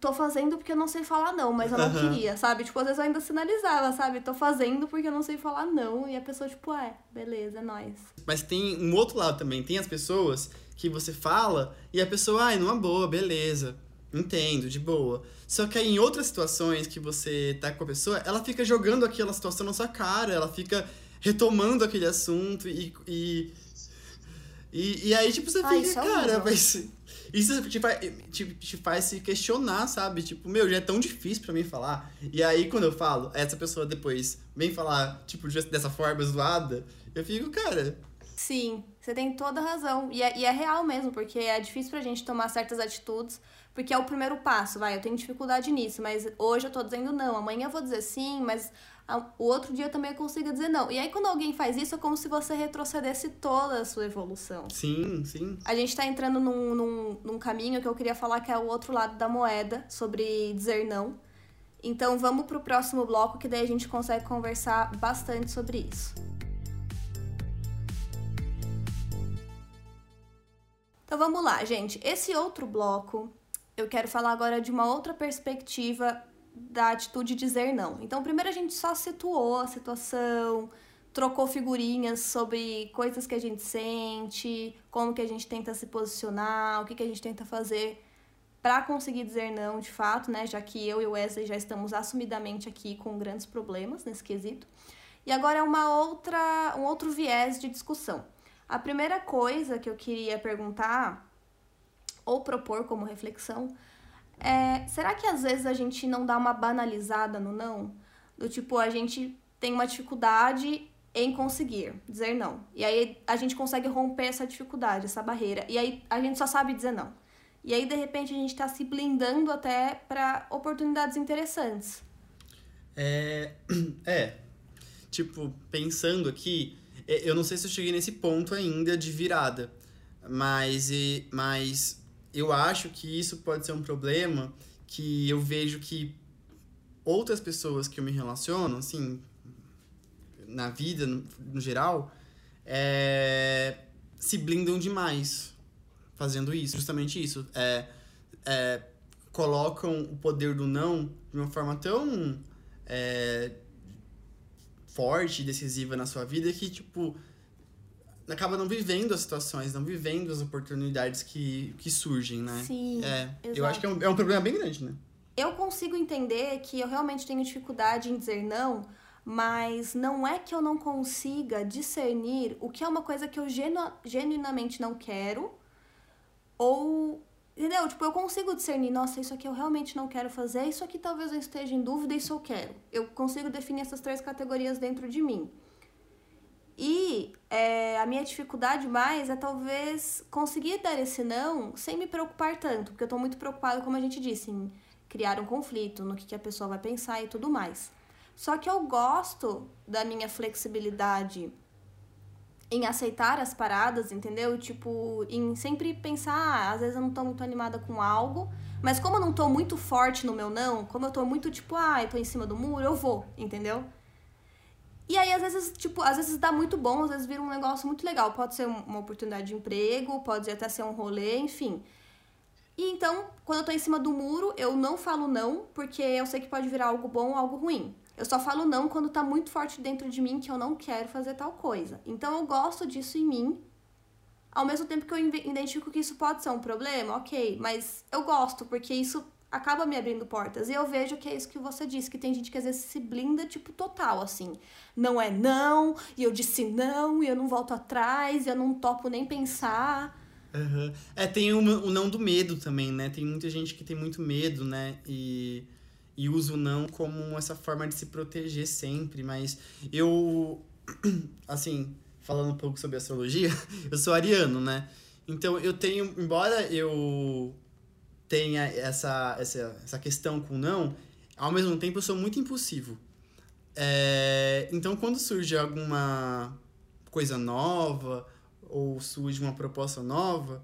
Tô fazendo porque eu não sei falar não, mas eu não uhum. queria, sabe? Tipo, às vezes eu ainda sinalizava, sabe? Tô fazendo porque eu não sei falar não. E a pessoa, tipo, é, beleza, é nóis. Mas tem um outro lado também. Tem as pessoas que você fala e a pessoa, ai, numa boa, beleza. Entendo, de boa. Só que aí em outras situações que você tá com a pessoa, ela fica jogando aquela situação na sua cara, ela fica retomando aquele assunto e. E, e, e aí, tipo, você Ai, fica, é cara, mas. Isso te faz, te, te faz se questionar, sabe? Tipo, meu, já é tão difícil para mim falar. E aí, quando eu falo, essa pessoa depois vem falar, tipo, dessa forma zoada, eu fico, cara, Sim, você tem toda a razão. E é, e é real mesmo, porque é difícil pra gente tomar certas atitudes, porque é o primeiro passo, vai, eu tenho dificuldade nisso, mas hoje eu tô dizendo não, amanhã eu vou dizer sim, mas o outro dia também eu consigo dizer não. E aí, quando alguém faz isso, é como se você retrocedesse toda a sua evolução. Sim, sim. A gente tá entrando num, num, num caminho que eu queria falar que é o outro lado da moeda, sobre dizer não. Então, vamos pro próximo bloco, que daí a gente consegue conversar bastante sobre isso. Então vamos lá, gente. Esse outro bloco, eu quero falar agora de uma outra perspectiva da atitude de dizer não. Então, primeiro a gente só situou a situação, trocou figurinhas sobre coisas que a gente sente, como que a gente tenta se posicionar, o que, que a gente tenta fazer para conseguir dizer não de fato, né? Já que eu e o Wesley já estamos assumidamente aqui com grandes problemas nesse quesito. E agora é uma outra, um outro viés de discussão. A primeira coisa que eu queria perguntar ou propor como reflexão é: será que às vezes a gente não dá uma banalizada no não? Do tipo, a gente tem uma dificuldade em conseguir dizer não. E aí a gente consegue romper essa dificuldade, essa barreira. E aí a gente só sabe dizer não. E aí de repente a gente está se blindando até para oportunidades interessantes. É, é. Tipo, pensando aqui, eu não sei se eu cheguei nesse ponto ainda de virada, mas, mas eu acho que isso pode ser um problema que eu vejo que outras pessoas que eu me relaciono, assim, na vida, no, no geral, é, se blindam demais fazendo isso, justamente isso. É, é, colocam o poder do não de uma forma tão é, forte, decisiva na sua vida que, tipo, acaba não vivendo as situações, não vivendo as oportunidades que, que surgem, né? Sim. É, eu acho que é um, é um problema bem grande, né? Eu consigo entender que eu realmente tenho dificuldade em dizer não, mas não é que eu não consiga discernir o que é uma coisa que eu genu genuinamente não quero ou Entendeu? Tipo, eu consigo discernir, nossa, isso aqui eu realmente não quero fazer, isso aqui talvez eu esteja em dúvida, isso eu quero. Eu consigo definir essas três categorias dentro de mim. E é, a minha dificuldade mais é talvez conseguir dar esse não sem me preocupar tanto, porque eu tô muito preocupada, como a gente disse, em criar um conflito, no que, que a pessoa vai pensar e tudo mais. Só que eu gosto da minha flexibilidade em aceitar as paradas, entendeu? Tipo, em sempre pensar, ah, às vezes eu não tô muito animada com algo, mas como eu não tô muito forte no meu não, como eu tô muito tipo, ah, eu tô em cima do muro, eu vou, entendeu? E aí, às vezes, tipo, às vezes dá muito bom, às vezes vira um negócio muito legal. Pode ser uma oportunidade de emprego, pode até ser um rolê, enfim. E então, quando eu tô em cima do muro, eu não falo não, porque eu sei que pode virar algo bom ou algo ruim. Eu só falo não quando tá muito forte dentro de mim que eu não quero fazer tal coisa. Então eu gosto disso em mim. Ao mesmo tempo que eu identifico que isso pode ser um problema, ok, mas eu gosto, porque isso acaba me abrindo portas. E eu vejo que é isso que você disse, que tem gente que às vezes se blinda, tipo, total, assim. Não é não, e eu disse não, e eu não volto atrás, e eu não topo nem pensar. Uhum. É, tem o, o não do medo também, né? Tem muita gente que tem muito medo, né? E e uso não como essa forma de se proteger sempre, mas eu, assim, falando um pouco sobre astrologia, eu sou ariano, né? Então eu tenho, embora eu tenha essa, essa, essa questão com não, ao mesmo tempo eu sou muito impulsivo. É, então quando surge alguma coisa nova ou surge uma proposta nova,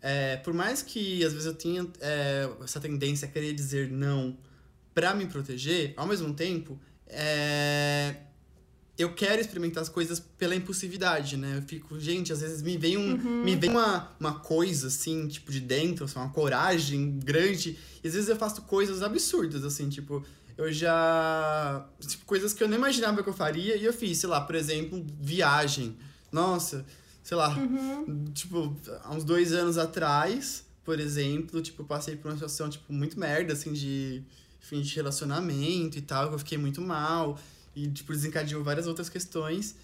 é, por mais que às vezes eu tenha é, essa tendência a querer dizer não para me proteger, ao mesmo tempo, é... eu quero experimentar as coisas pela impulsividade, né? Eu fico, gente, às vezes me vem, um, uhum. me vem uma, uma coisa, assim, tipo, de dentro, assim, uma coragem grande, e às vezes eu faço coisas absurdas, assim, tipo, eu já. Tipo, coisas que eu nem imaginava que eu faria, e eu fiz, sei lá, por exemplo, viagem. Nossa, sei lá, uhum. tipo, há uns dois anos atrás, por exemplo, tipo, eu passei por uma situação, tipo, muito merda, assim, de fim de relacionamento e tal, que eu fiquei muito mal. E, tipo, desencadeou várias outras questões.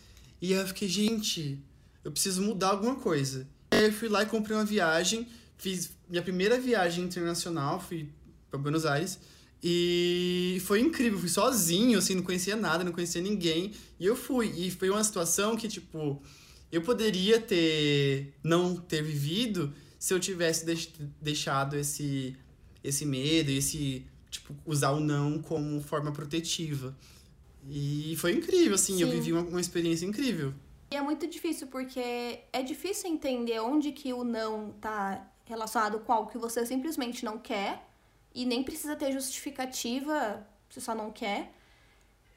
E aí eu fiquei, gente, eu preciso mudar alguma coisa. E aí eu fui lá e comprei uma viagem, fiz minha primeira viagem internacional, fui para Buenos Aires. E foi incrível, fui sozinho, assim, não conhecia nada, não conhecia ninguém. E eu fui. E foi uma situação que, tipo, eu poderia ter não ter vivido se eu tivesse deixado esse, esse medo, esse tipo, usar o não como forma protetiva. E foi incrível, assim, Sim. eu vivi uma, uma experiência incrível. E é muito difícil, porque é difícil entender onde que o não tá relacionado com algo que você simplesmente não quer e nem precisa ter justificativa, você só não quer.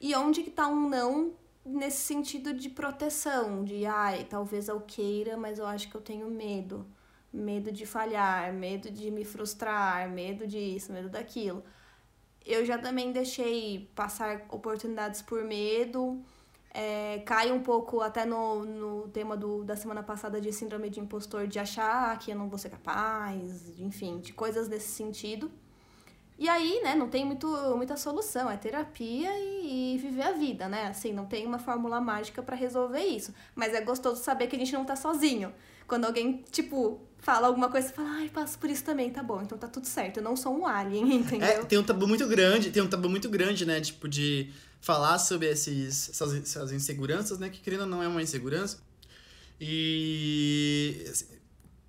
E onde que tá um não nesse sentido de proteção, de ai, talvez eu queira, mas eu acho que eu tenho medo. Medo de falhar, medo de me frustrar, medo disso, medo daquilo eu já também deixei passar oportunidades por medo. É, cai um pouco até no, no tema do, da semana passada de síndrome de impostor, de achar que eu não vou ser capaz, enfim, de coisas nesse sentido. E aí, né, não tem muito, muita solução, é terapia e, e viver a vida, né? Assim, não tem uma fórmula mágica para resolver isso. Mas é gostoso saber que a gente não tá sozinho. Quando alguém, tipo, fala alguma coisa, você fala, ai, passo por isso também, tá bom, então tá tudo certo, eu não sou um alien, entendeu? É, tem um tabu muito grande, tem um tabu muito grande, né, tipo, de falar sobre esses, essas, essas inseguranças, né, que querendo ou não é uma insegurança. E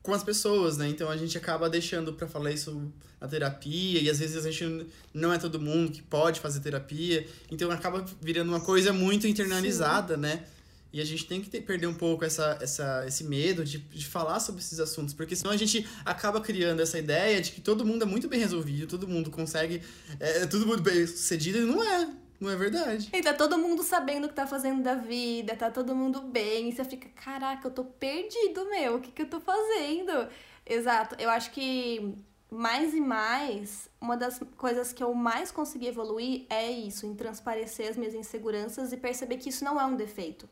com as pessoas, né? Então a gente acaba deixando para falar isso na terapia e às vezes a gente não é todo mundo que pode fazer terapia, então acaba virando uma coisa muito internalizada, Sim. né? E a gente tem que ter, perder um pouco essa, essa, esse medo de, de falar sobre esses assuntos, porque senão a gente acaba criando essa ideia de que todo mundo é muito bem resolvido, todo mundo consegue, é, é tudo muito bem sucedido, e não é. Não é verdade. E tá todo mundo sabendo o que tá fazendo da vida, tá todo mundo bem, e você fica, caraca, eu tô perdido, meu, o que que eu tô fazendo? Exato, eu acho que mais e mais, uma das coisas que eu mais consegui evoluir é isso, em transparecer as minhas inseguranças e perceber que isso não é um defeito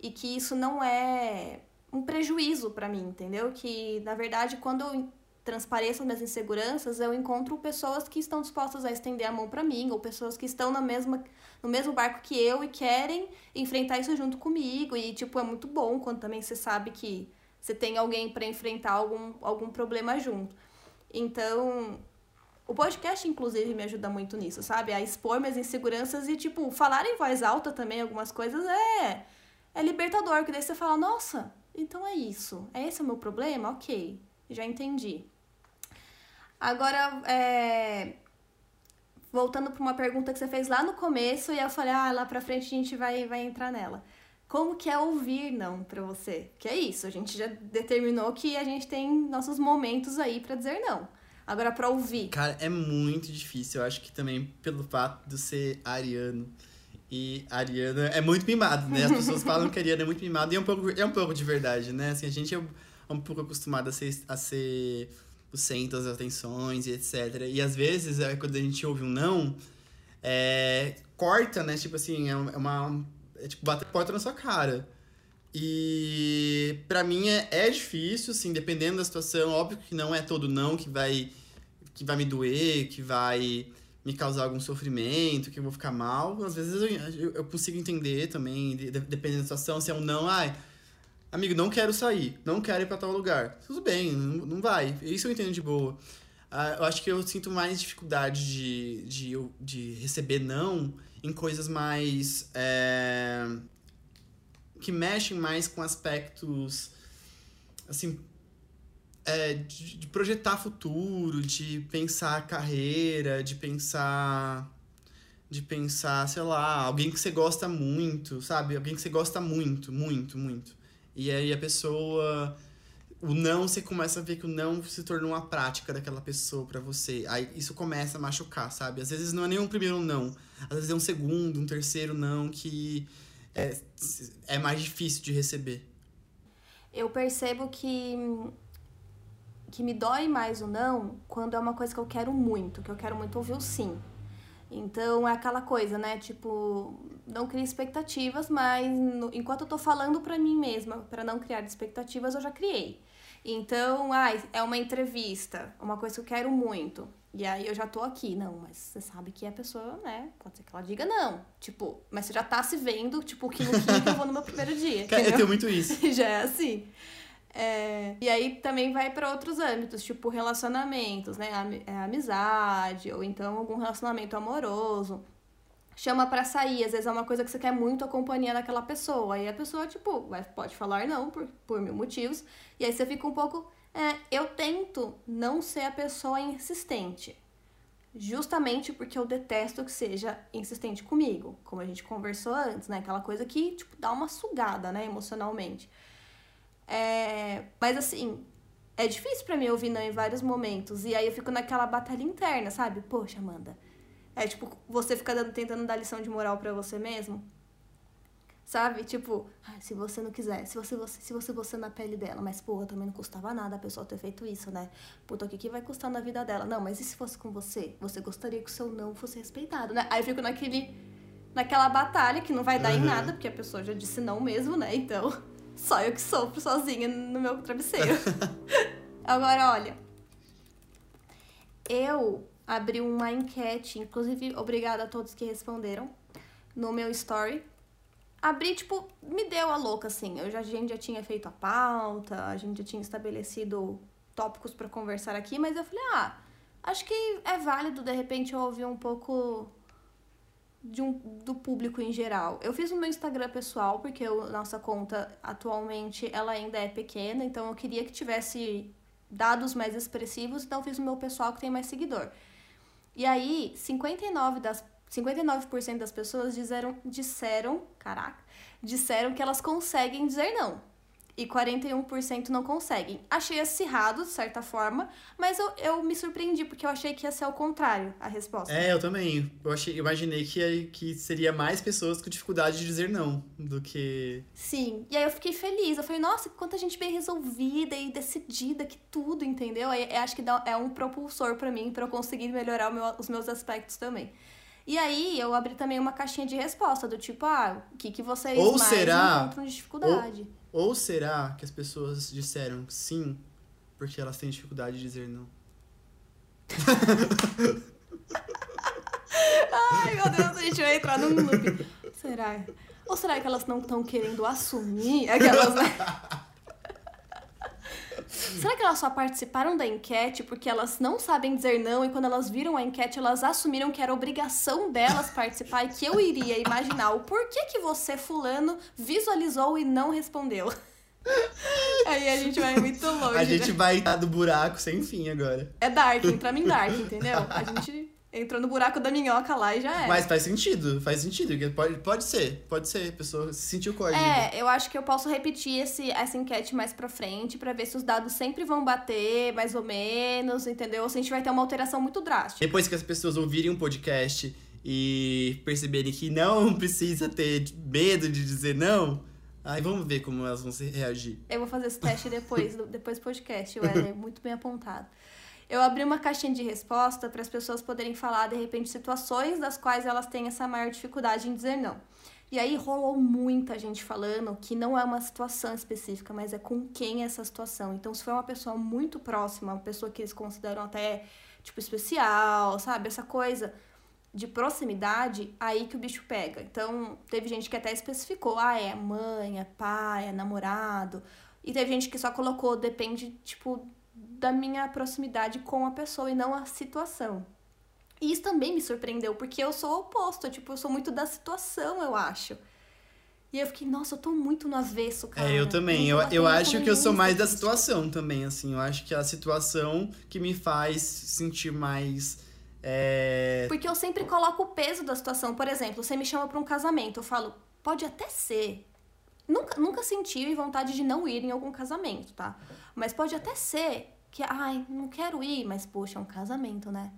e que isso não é um prejuízo para mim, entendeu? Que na verdade quando eu transpareço as minhas inseguranças, eu encontro pessoas que estão dispostas a estender a mão para mim, ou pessoas que estão na mesma, no mesmo barco que eu e querem enfrentar isso junto comigo. E, tipo, é muito bom quando também você sabe que você tem alguém para enfrentar algum, algum problema junto. Então, o podcast, inclusive, me ajuda muito nisso, sabe? A expor minhas inseguranças e, tipo, falar em voz alta também algumas coisas é, é libertador, que daí você fala, nossa, então é isso. É esse o meu problema? Ok, já entendi. Agora, é... voltando para uma pergunta que você fez lá no começo, e eu falei, ah, lá pra frente a gente vai, vai entrar nela. Como que é ouvir não para você? Que é isso, a gente já determinou que a gente tem nossos momentos aí para dizer não. Agora, pra ouvir. Cara, é muito difícil. Eu acho que também pelo fato de ser ariano. E a Ariana é muito mimado, né? As pessoas falam que a Ariana é muito mimada e é um pouco, é um pouco de verdade, né? Assim, a gente é um pouco acostumado a ser, a ser o centro das atenções e etc. E às vezes, é, quando a gente ouve um não, é, corta, né? Tipo assim, é uma. É tipo, bater porta na sua cara. E para mim é, é difícil, assim, dependendo da situação. Óbvio que não é todo não que vai, que vai me doer, que vai me causar algum sofrimento, que eu vou ficar mal. Às vezes eu, eu consigo entender também, dependendo da situação, se é um não, ai. Amigo, não quero sair, não quero ir para tal lugar. Tudo bem, não, não vai. Isso eu entendo de boa. Uh, eu acho que eu sinto mais dificuldade de, de, de receber não em coisas mais. É, que mexem mais com aspectos. Assim. É, de, de projetar futuro, de pensar carreira, de pensar de pensar, sei lá, alguém que você gosta muito, sabe? Alguém que você gosta muito, muito, muito. E aí a pessoa. O não, você começa a ver que o não se tornou uma prática daquela pessoa para você. Aí isso começa a machucar, sabe? Às vezes não é nem um primeiro não. Às vezes é um segundo, um terceiro não que é, é mais difícil de receber. Eu percebo que que me dói mais o não quando é uma coisa que eu quero muito, que eu quero muito ouvir o sim. Então é aquela coisa, né? Tipo, não cria expectativas, mas no, enquanto eu tô falando para mim mesma, para não criar expectativas, eu já criei. Então, ai, é uma entrevista, uma coisa que eu quero muito. E aí eu já tô aqui, não, mas você sabe que a pessoa, né, pode ser que ela diga não. Tipo, mas você já tá se vendo, tipo, que no que eu vou no meu primeiro dia. Cara, eu tenho muito isso. já é assim. É, e aí também vai para outros âmbitos, tipo relacionamentos, né? É, amizade, ou então algum relacionamento amoroso. Chama para sair, às vezes é uma coisa que você quer muito a companhia daquela pessoa. Aí a pessoa, tipo, vai, pode falar não por, por mil motivos. E aí você fica um pouco. É, eu tento não ser a pessoa insistente. Justamente porque eu detesto que seja insistente comigo. Como a gente conversou antes, né? Aquela coisa que, tipo, dá uma sugada, né, emocionalmente. É, mas assim, é difícil para mim ouvir não em vários momentos. E aí eu fico naquela batalha interna, sabe? Poxa, Amanda. É tipo, você fica dando, tentando dar lição de moral para você mesmo. Sabe? Tipo, ah, se você não quiser, se você, você, se você você na pele dela, mas porra, também não custava nada a pessoa ter feito isso, né? Puta, o que, que vai custar na vida dela? Não, mas e se fosse com você? Você gostaria que o seu não fosse respeitado, né? Aí eu fico naquele. naquela batalha que não vai dar uhum. em nada, porque a pessoa já disse não mesmo, né? Então. Só eu que sofro sozinha no meu travesseiro. Agora, olha. Eu abri uma enquete, inclusive, obrigada a todos que responderam no meu story. Abri, tipo, me deu a louca, assim. Eu já, a gente já tinha feito a pauta, a gente já tinha estabelecido tópicos para conversar aqui, mas eu falei, ah, acho que é válido, de repente, eu ouvir um pouco de um, do público em geral. Eu fiz no meu Instagram pessoal, porque a nossa conta atualmente ela ainda é pequena, então eu queria que tivesse dados mais expressivos, então eu fiz no meu pessoal que tem mais seguidor. E aí, 59 das 59% das pessoas disseram, disseram, caraca, disseram que elas conseguem dizer não e 41% não conseguem. Achei acirrado, de certa forma, mas eu, eu me surpreendi, porque eu achei que ia ser o contrário a resposta. É, eu também. Eu achei, imaginei que, que seria mais pessoas com dificuldade de dizer não do que. Sim. E aí eu fiquei feliz. Eu falei, nossa, quanta gente bem resolvida e decidida, que tudo, entendeu? Aí eu acho que dá, é um propulsor para mim, para eu conseguir melhorar meu, os meus aspectos também. E aí eu abri também uma caixinha de resposta do tipo, ah, o que, que vocês Ou mais será- encontram de dificuldade? Ou será que as pessoas disseram sim porque elas têm dificuldade de dizer não? Ai, meu Deus, a gente vai entrar num loop. Será? Ou será que elas não estão querendo assumir aquelas, né? Será que elas só participaram da enquete porque elas não sabem dizer não e quando elas viram a enquete elas assumiram que era obrigação delas participar e que eu iria imaginar o porquê que você, fulano, visualizou e não respondeu? Aí a gente vai muito longe. A gente né? vai estar do buraco sem fim agora. É Dark, entramos em Dark, entendeu? A gente entrou no buraco da minhoca lá e já é. Mas faz sentido, faz sentido. Pode, pode ser, pode ser. A pessoa se sentiu coagida. É, eu acho que eu posso repetir esse, essa enquete mais pra frente pra ver se os dados sempre vão bater, mais ou menos, entendeu? Ou se a gente vai ter uma alteração muito drástica. Depois que as pessoas ouvirem um podcast e perceberem que não precisa ter medo de dizer não, aí vamos ver como elas vão se reagir. Eu vou fazer esse teste depois, depois do podcast, o é muito bem apontado. Eu abri uma caixinha de resposta para as pessoas poderem falar, de repente, situações das quais elas têm essa maior dificuldade em dizer não. E aí rolou muita gente falando que não é uma situação específica, mas é com quem é essa situação. Então, se for uma pessoa muito próxima, uma pessoa que eles consideram até, tipo, especial, sabe? Essa coisa de proximidade, aí que o bicho pega. Então, teve gente que até especificou, ah, é mãe, é pai, é namorado. E teve gente que só colocou, depende, tipo, da minha proximidade com a pessoa e não a situação. E isso também me surpreendeu, porque eu sou o oposto, eu, tipo, eu sou muito da situação, eu acho. E eu fiquei, nossa, eu tô muito no avesso, cara. É, eu também. Eu, eu batendo acho que eu sou mais da situação também, assim. Eu acho que é a situação que me faz sentir mais. É... Porque eu sempre coloco o peso da situação. Por exemplo, você me chama pra um casamento, eu falo, pode até ser. Nunca, nunca senti vontade de não ir em algum casamento, tá? Mas pode até ser que, ai, não quero ir, mas poxa, é um casamento, né?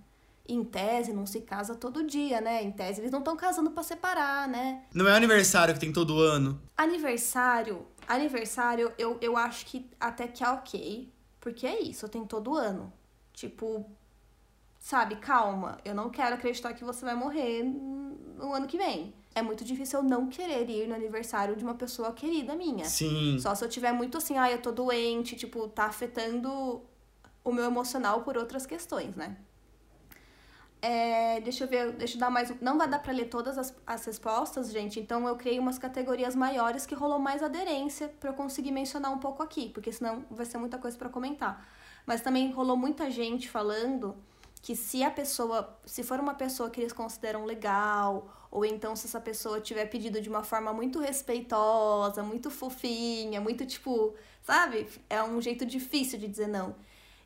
Em tese, não se casa todo dia, né? Em tese, eles não estão casando pra separar, né? Não é aniversário que tem todo ano. Aniversário, aniversário, eu, eu acho que até que é ok, porque é isso, tenho todo ano. Tipo, sabe, calma, eu não quero acreditar que você vai morrer no ano que vem. É muito difícil eu não querer ir no aniversário de uma pessoa querida minha. Sim. Só se eu tiver muito assim, ah, eu tô doente, tipo, tá afetando o meu emocional por outras questões, né? É, deixa eu ver, deixa eu dar mais. um- Não vai dar pra ler todas as, as respostas, gente, então eu criei umas categorias maiores que rolou mais aderência pra eu conseguir mencionar um pouco aqui, porque senão vai ser muita coisa pra comentar. Mas também rolou muita gente falando que se a pessoa, se for uma pessoa que eles consideram legal, ou então se essa pessoa tiver pedido de uma forma muito respeitosa, muito fofinha, muito tipo, sabe? É um jeito difícil de dizer não.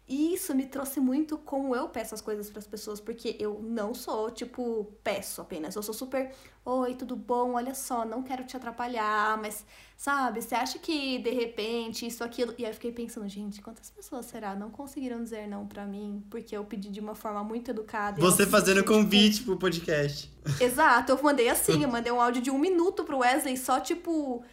E isso me trouxe muito como eu peço as coisas para as pessoas, porque eu não sou, tipo, peço apenas. Eu sou super, oi, tudo bom? Olha só, não quero te atrapalhar, mas, sabe, você acha que de repente isso, aquilo. E aí eu fiquei pensando, gente, quantas pessoas será não conseguiram dizer não pra mim, porque eu pedi de uma forma muito educada. Você fazendo tipo, convite pro podcast. Exato, eu mandei assim, eu mandei um áudio de um minuto pro Wesley, só tipo.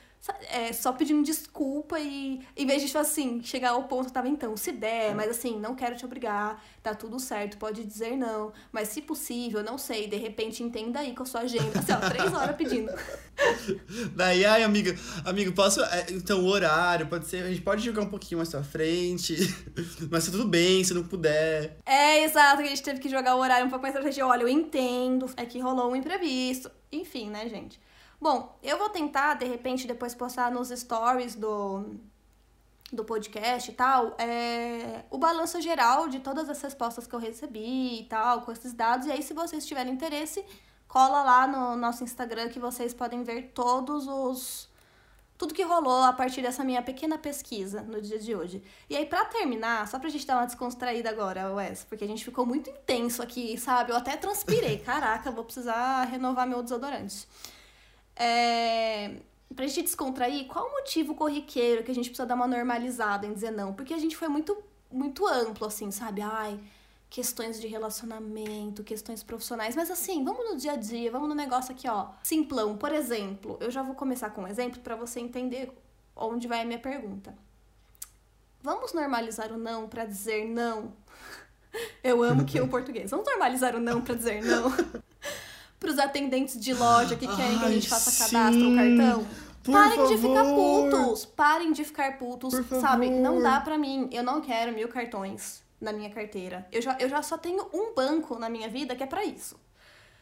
É, só pedindo desculpa e em vez de tipo assim, chegar ao ponto, tava então, se der, mas assim, não quero te obrigar, tá tudo certo, pode dizer não, mas se possível, não sei, de repente entenda aí com a sua agenda. Assim, ó, três horas pedindo. Daí, ai, amiga, amigo, posso. é, Então, o horário, pode ser. A gente pode jogar um pouquinho mais pra frente. Mas tá tudo bem, se não puder. É, exato, que a gente teve que jogar o horário um pouco mais pra frente. Olha, eu entendo, é que rolou um imprevisto. Enfim, né, gente? Bom, eu vou tentar, de repente, depois postar nos stories do, do podcast e tal, é, o balanço geral de todas as respostas que eu recebi e tal, com esses dados. E aí, se vocês tiverem interesse, cola lá no nosso Instagram que vocês podem ver todos os tudo que rolou a partir dessa minha pequena pesquisa no dia de hoje. E aí, pra terminar, só pra gente dar uma descontraída agora, Wes, porque a gente ficou muito intenso aqui, sabe? Eu até transpirei. Caraca, vou precisar renovar meu desodorante. É... Pra gente descontrair, qual o motivo corriqueiro que a gente precisa dar uma normalizada em dizer não? Porque a gente foi muito, muito amplo, assim, sabe? Ai, questões de relacionamento, questões profissionais. Mas assim, vamos no dia a dia, vamos no negócio aqui, ó. Simplão, por exemplo. Eu já vou começar com um exemplo pra você entender onde vai a minha pergunta. Vamos normalizar o não pra dizer não? Eu amo que o português. Vamos normalizar o não pra dizer não? pros atendentes de loja que querem que a gente Ai, faça cadastro ou sim. cartão. Por Parem de ficar favor. putos. Parem de ficar putos. Por Sabe? Não favor. dá pra mim. Eu não quero mil cartões na minha carteira. Eu já, eu já só tenho um banco na minha vida que é pra isso.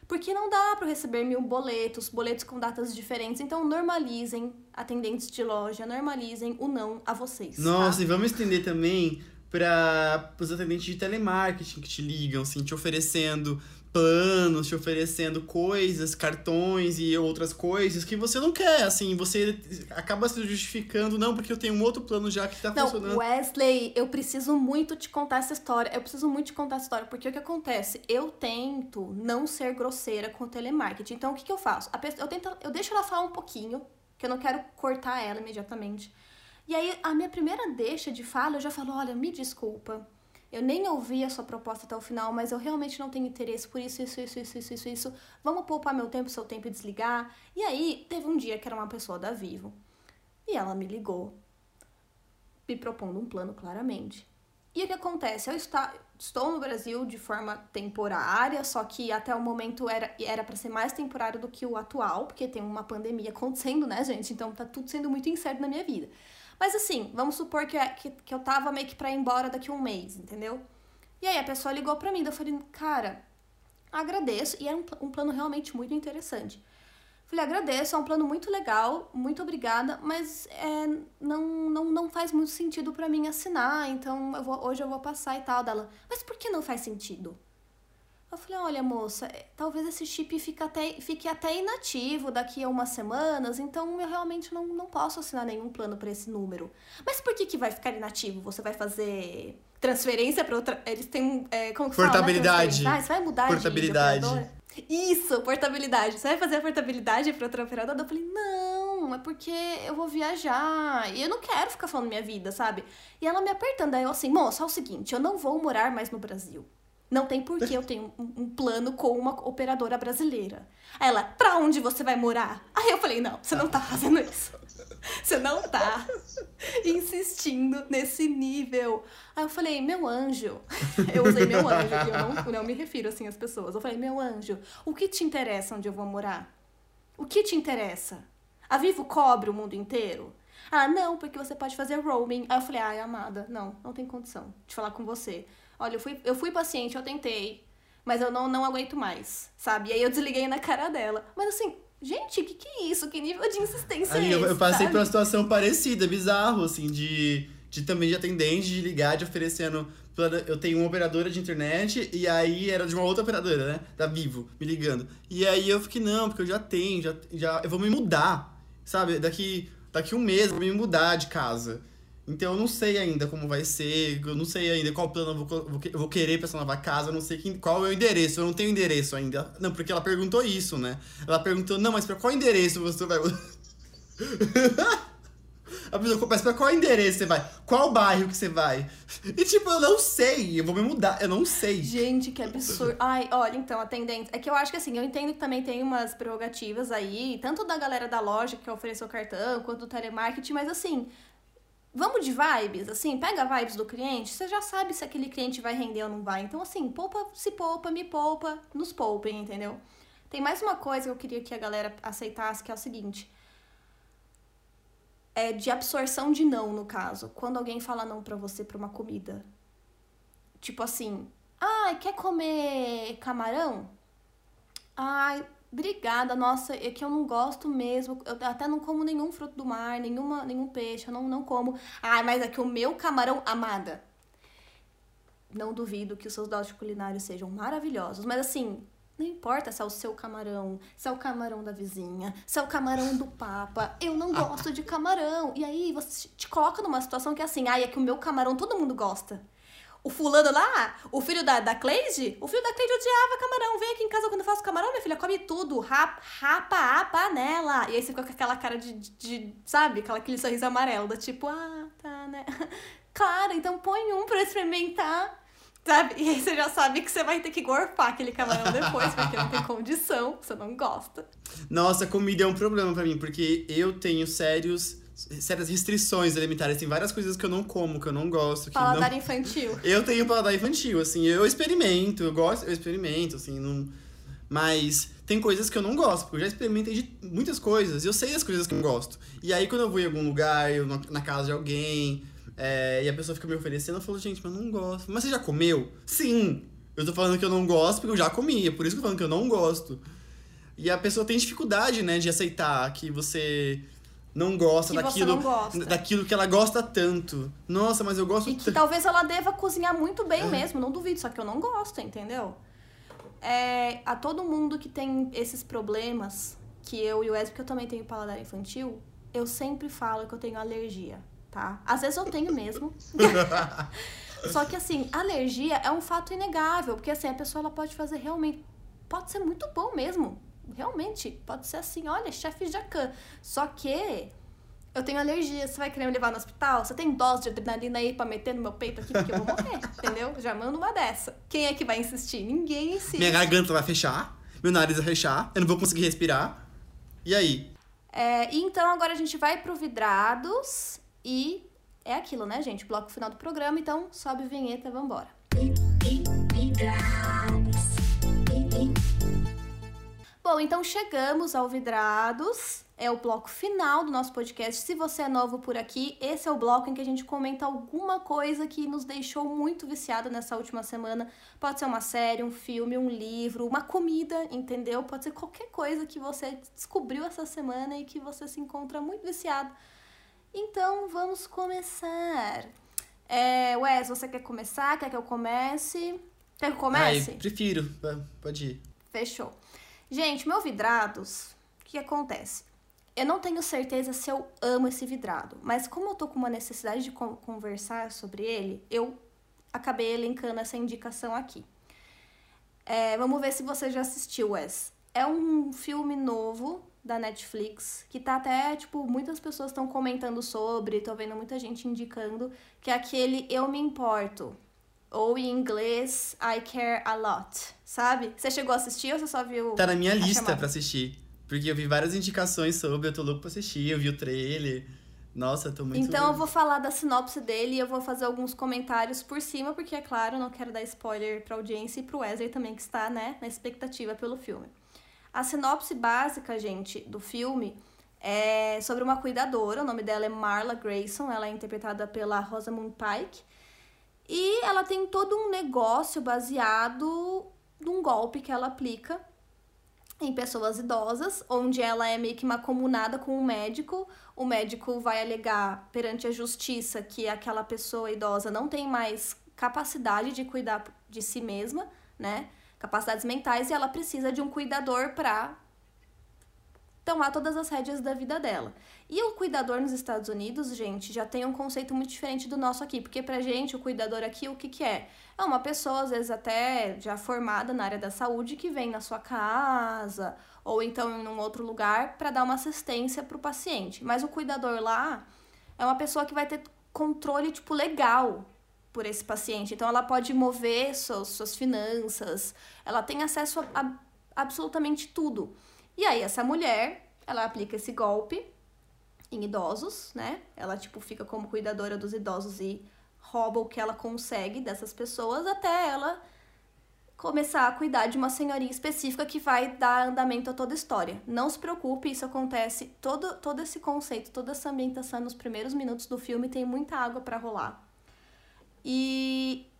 Porque não dá eu receber mil boletos, boletos com datas diferentes. Então normalizem, atendentes de loja, normalizem o não a vocês. Nossa, tá? e vamos estender também para os atendentes de telemarketing que te ligam, assim, te oferecendo planos, te oferecendo coisas, cartões e outras coisas que você não quer, assim, você acaba se justificando, não, porque eu tenho um outro plano já que tá Não, funcionando. Wesley, eu preciso muito te contar essa história. Eu preciso muito te contar essa história, porque o que acontece? Eu tento não ser grosseira com o telemarketing. Então, o que, que eu faço? A pessoa, eu, tento, eu deixo ela falar um pouquinho, que eu não quero cortar ela imediatamente. E aí, a minha primeira deixa de fala, eu já falo: olha, me desculpa. Eu nem ouvi a sua proposta até o final, mas eu realmente não tenho interesse por isso, isso, isso, isso, isso, isso, isso. Vamos poupar meu tempo, seu tempo e desligar. E aí, teve um dia que era uma pessoa da Vivo. E ela me ligou me propondo um plano claramente. E o que acontece? Eu está, estou no Brasil de forma temporária, só que até o momento era era para ser mais temporário do que o atual, porque tem uma pandemia acontecendo, né, gente? Então tá tudo sendo muito incerto na minha vida. Mas assim, vamos supor que, que, que eu tava meio que pra ir embora daqui a um mês, entendeu? E aí a pessoa ligou pra mim, eu falei, cara, agradeço, e era um, um plano realmente muito interessante. Falei, agradeço, é um plano muito legal, muito obrigada, mas é, não, não, não faz muito sentido pra mim assinar, então eu vou, hoje eu vou passar e tal. Dela, mas por que não faz sentido? Eu falei, olha, moça, é, talvez esse chip fique até, fique até inativo daqui a umas semanas, então eu realmente não, não posso assinar nenhum plano pra esse número. Mas por que, que vai ficar inativo? Você vai fazer transferência pra outra. Eles têm. É, como que fala, né, Portabilidade. Ah, você vai mudar de- de Portabilidade. Isso, portabilidade. Você vai fazer a portabilidade pra outra operadora? Eu falei, não, é porque eu vou viajar e eu não quero ficar falando minha vida, sabe? E ela me apertando, aí eu assim, moça, é o seguinte, eu não vou morar mais no Brasil. Não tem porquê eu tenho um, um plano com uma operadora brasileira. Aí ela, pra onde você vai morar? Aí eu falei, não, você não tá fazendo isso. Você não tá insistindo nesse nível. Aí eu falei, meu anjo. Eu usei meu anjo, e eu não, não me refiro assim às pessoas. Eu falei, meu anjo, o que te interessa onde eu vou morar? O que te interessa? A Vivo cobre o mundo inteiro? Ah, não, porque você pode fazer roaming. Aí eu falei, ai, amada, não, não tem condição de falar com você. Olha, eu fui, eu fui paciente, eu tentei, mas eu não, não aguento mais, sabe? E aí eu desliguei na cara dela. Mas assim, gente, o que, que é isso? Que nível de insistência Amiga, é esse, eu passei sabe? por uma situação parecida, bizarro, assim, de, de também de atendente, de ligar, de oferecendo. Eu tenho uma operadora de internet e aí era de uma outra operadora, né? Da Vivo, me ligando. E aí eu fiquei, não, porque eu já tenho, já, já eu vou me mudar, sabe? Daqui, daqui um mês eu vou me mudar de casa. Então eu não sei ainda como vai ser, eu não sei ainda qual plano eu vou, vou vou querer pra essa nova casa, eu não sei quem- qual é o endereço, eu não tenho endereço ainda. Não, porque ela perguntou isso, né? Ela perguntou, não, mas pra qual endereço você vai. A pessoa, mas pra qual endereço você vai? Qual bairro que você vai? E tipo, eu não sei, eu vou me mudar, eu não sei. Gente, que absurdo. Ai, olha, então, atendente. É que eu acho que assim, eu entendo que também tem umas prerrogativas aí, tanto da galera da loja que ofereceu o cartão, quanto do telemarketing, mas assim, vamos de vibes, assim, pega vibes do cliente, você já sabe se aquele cliente vai render ou não vai. Então, assim, poupa, se poupa, me poupa, nos poupem, entendeu? Tem mais uma coisa que eu queria que a galera aceitasse, que é o seguinte. É de absorção de não, no caso. Quando alguém fala não pra você pra uma comida. Tipo assim, ai, quer comer camarão? Ai, obrigada, nossa, é que eu não gosto mesmo. Eu até não como nenhum fruto do mar, nenhuma, nenhum peixe, eu não, não como. Ai, mas é que o meu camarão, amada. Não duvido que os seus dotes culinários sejam maravilhosos, mas assim, não importa se é o seu camarão, se é o camarão da vizinha, se é o camarão do papa. Eu não gosto de camarão. E aí você te coloca numa situação que é assim, ai, é que o meu camarão todo mundo gosta. O fulano lá, o filho da, da Cleide, o filho da Cleide odiava camarão. Vem aqui em casa quando eu faço camarão, minha filha, come tudo. Rapa, rapa a panela. E aí você fica com aquela cara de, de, sabe? Aquela, aquele sorriso amarelo, da tipo, ah, tá, né? Claro, então põe um pra experimentar. Sabe? E aí você já sabe que você vai ter que gorfar aquele camarão depois, porque não tem condição, você não gosta. Nossa, comida é um problema pra mim, porque eu tenho sérios, sérias restrições alimentares. Tem várias coisas que eu não como, que eu não gosto. Que Paladar não... infantil. Eu tenho paladar infantil, assim, eu experimento, eu gosto, eu experimento, assim, não. Mas tem coisas que eu não gosto, porque eu já experimentei de muitas coisas. Eu sei as coisas que eu gosto. E aí, quando eu vou em algum lugar, eu na casa de alguém, é, e a pessoa fica me oferecendo, eu falo, gente, mas eu não gosto. Mas você já comeu? Sim! Eu tô falando que eu não gosto porque eu já comi, é por isso que eu tô falando que eu não gosto. E a pessoa tem dificuldade, né, de aceitar que você não gosta Que daquilo, não gosta. daquilo que ela gosta tanto. Nossa, mas eu gosto E que talvez ela deva cozinhar muito É. bem mesmo, não duvido, só que eu não gosto, entendeu? É, a todo mundo que tem esses problemas, que eu e o Wes, porque eu também tenho paladar infantil, eu sempre falo que eu tenho alergia, tá? Às vezes eu tenho mesmo. Só que assim, alergia é um fato inegável, porque assim, a pessoa ela pode fazer realmente. Pode ser muito bom mesmo. Realmente. Pode ser assim, olha, chefe Jacan. Só que eu tenho alergia, você vai querer me levar no hospital? Você tem dose de adrenalina aí pra meter no meu peito aqui, porque eu vou morrer, entendeu? Já mando uma dessa. Quem é que vai insistir? Ninguém insiste. Minha garganta vai fechar, meu nariz vai fechar, eu não vou conseguir respirar. E aí? É, e então agora a gente vai pro Vidrados e é aquilo, né, gente? Bloco final do programa, então sobe a vinheta, vambora. Bom, então chegamos ao Vidrados. É o bloco final do nosso podcast. Se você é novo por aqui, esse é o bloco em que a gente comenta alguma coisa que nos deixou muito viciada nessa última semana. Pode ser uma série, um filme, um livro, uma comida, entendeu? Pode ser qualquer coisa que você descobriu essa semana e que você se encontra muito viciado. Então, vamos começar. É, Wes, você quer começar? Quer que eu comece? Quer que eu comece? Ai, prefiro. Pode ir. Fechou. Gente, meu vidrados, o que acontece? Eu não tenho certeza se eu amo esse vidrado, mas como eu tô com uma necessidade de con- conversar sobre ele, eu acabei elencando essa indicação aqui. É, vamos ver se você já assistiu, Wes. É um filme novo da Netflix que tá até, tipo, muitas pessoas estão comentando sobre, tô vendo muita gente indicando, que é aquele Eu Me Importo. Ou em inglês, I Care a Lot, sabe? Você chegou a assistir ou você só viu? Tá na minha lista pra assistir. Porque eu vi várias indicações sobre, eu tô louco pra assistir, eu vi o trailer. Nossa, eu tô muito. Então eu vou falar da sinopse dele e eu vou fazer alguns comentários por cima, porque é claro, não quero dar spoiler pra audiência e pro Wesley também, que está, né, na expectativa pelo filme. A sinopse básica, gente, do filme é sobre uma cuidadora, o nome dela é Marla Grayson, ela é interpretada pela Rosamund Pike. E ela tem todo um negócio baseado num golpe que ela aplica em pessoas idosas, onde ela é meio que macomunada com um médico. O médico vai alegar perante a justiça que aquela pessoa idosa não tem mais capacidade de cuidar de si mesma, né? Capacidades mentais, e ela precisa de um cuidador para tomar todas as rédeas da vida dela. E o cuidador nos Estados Unidos, gente, já tem um conceito muito diferente do nosso aqui, porque pra gente o cuidador aqui o que que é? É uma pessoa às vezes até já formada na área da saúde que vem na sua casa ou então em um outro lugar para dar uma assistência pro paciente. Mas o cuidador lá é uma pessoa que vai ter controle tipo legal por esse paciente. Então ela pode mover suas, suas finanças, ela tem acesso a, a absolutamente tudo. E aí essa mulher, ela aplica esse golpe em idosos, né? Ela tipo fica como cuidadora dos idosos e rouba o que ela consegue dessas pessoas até ela começar a cuidar de uma senhorinha específica que vai dar andamento a toda a história. Não se preocupe, isso acontece todo todo esse conceito, toda essa ambientação nos primeiros minutos do filme tem muita água para rolar. E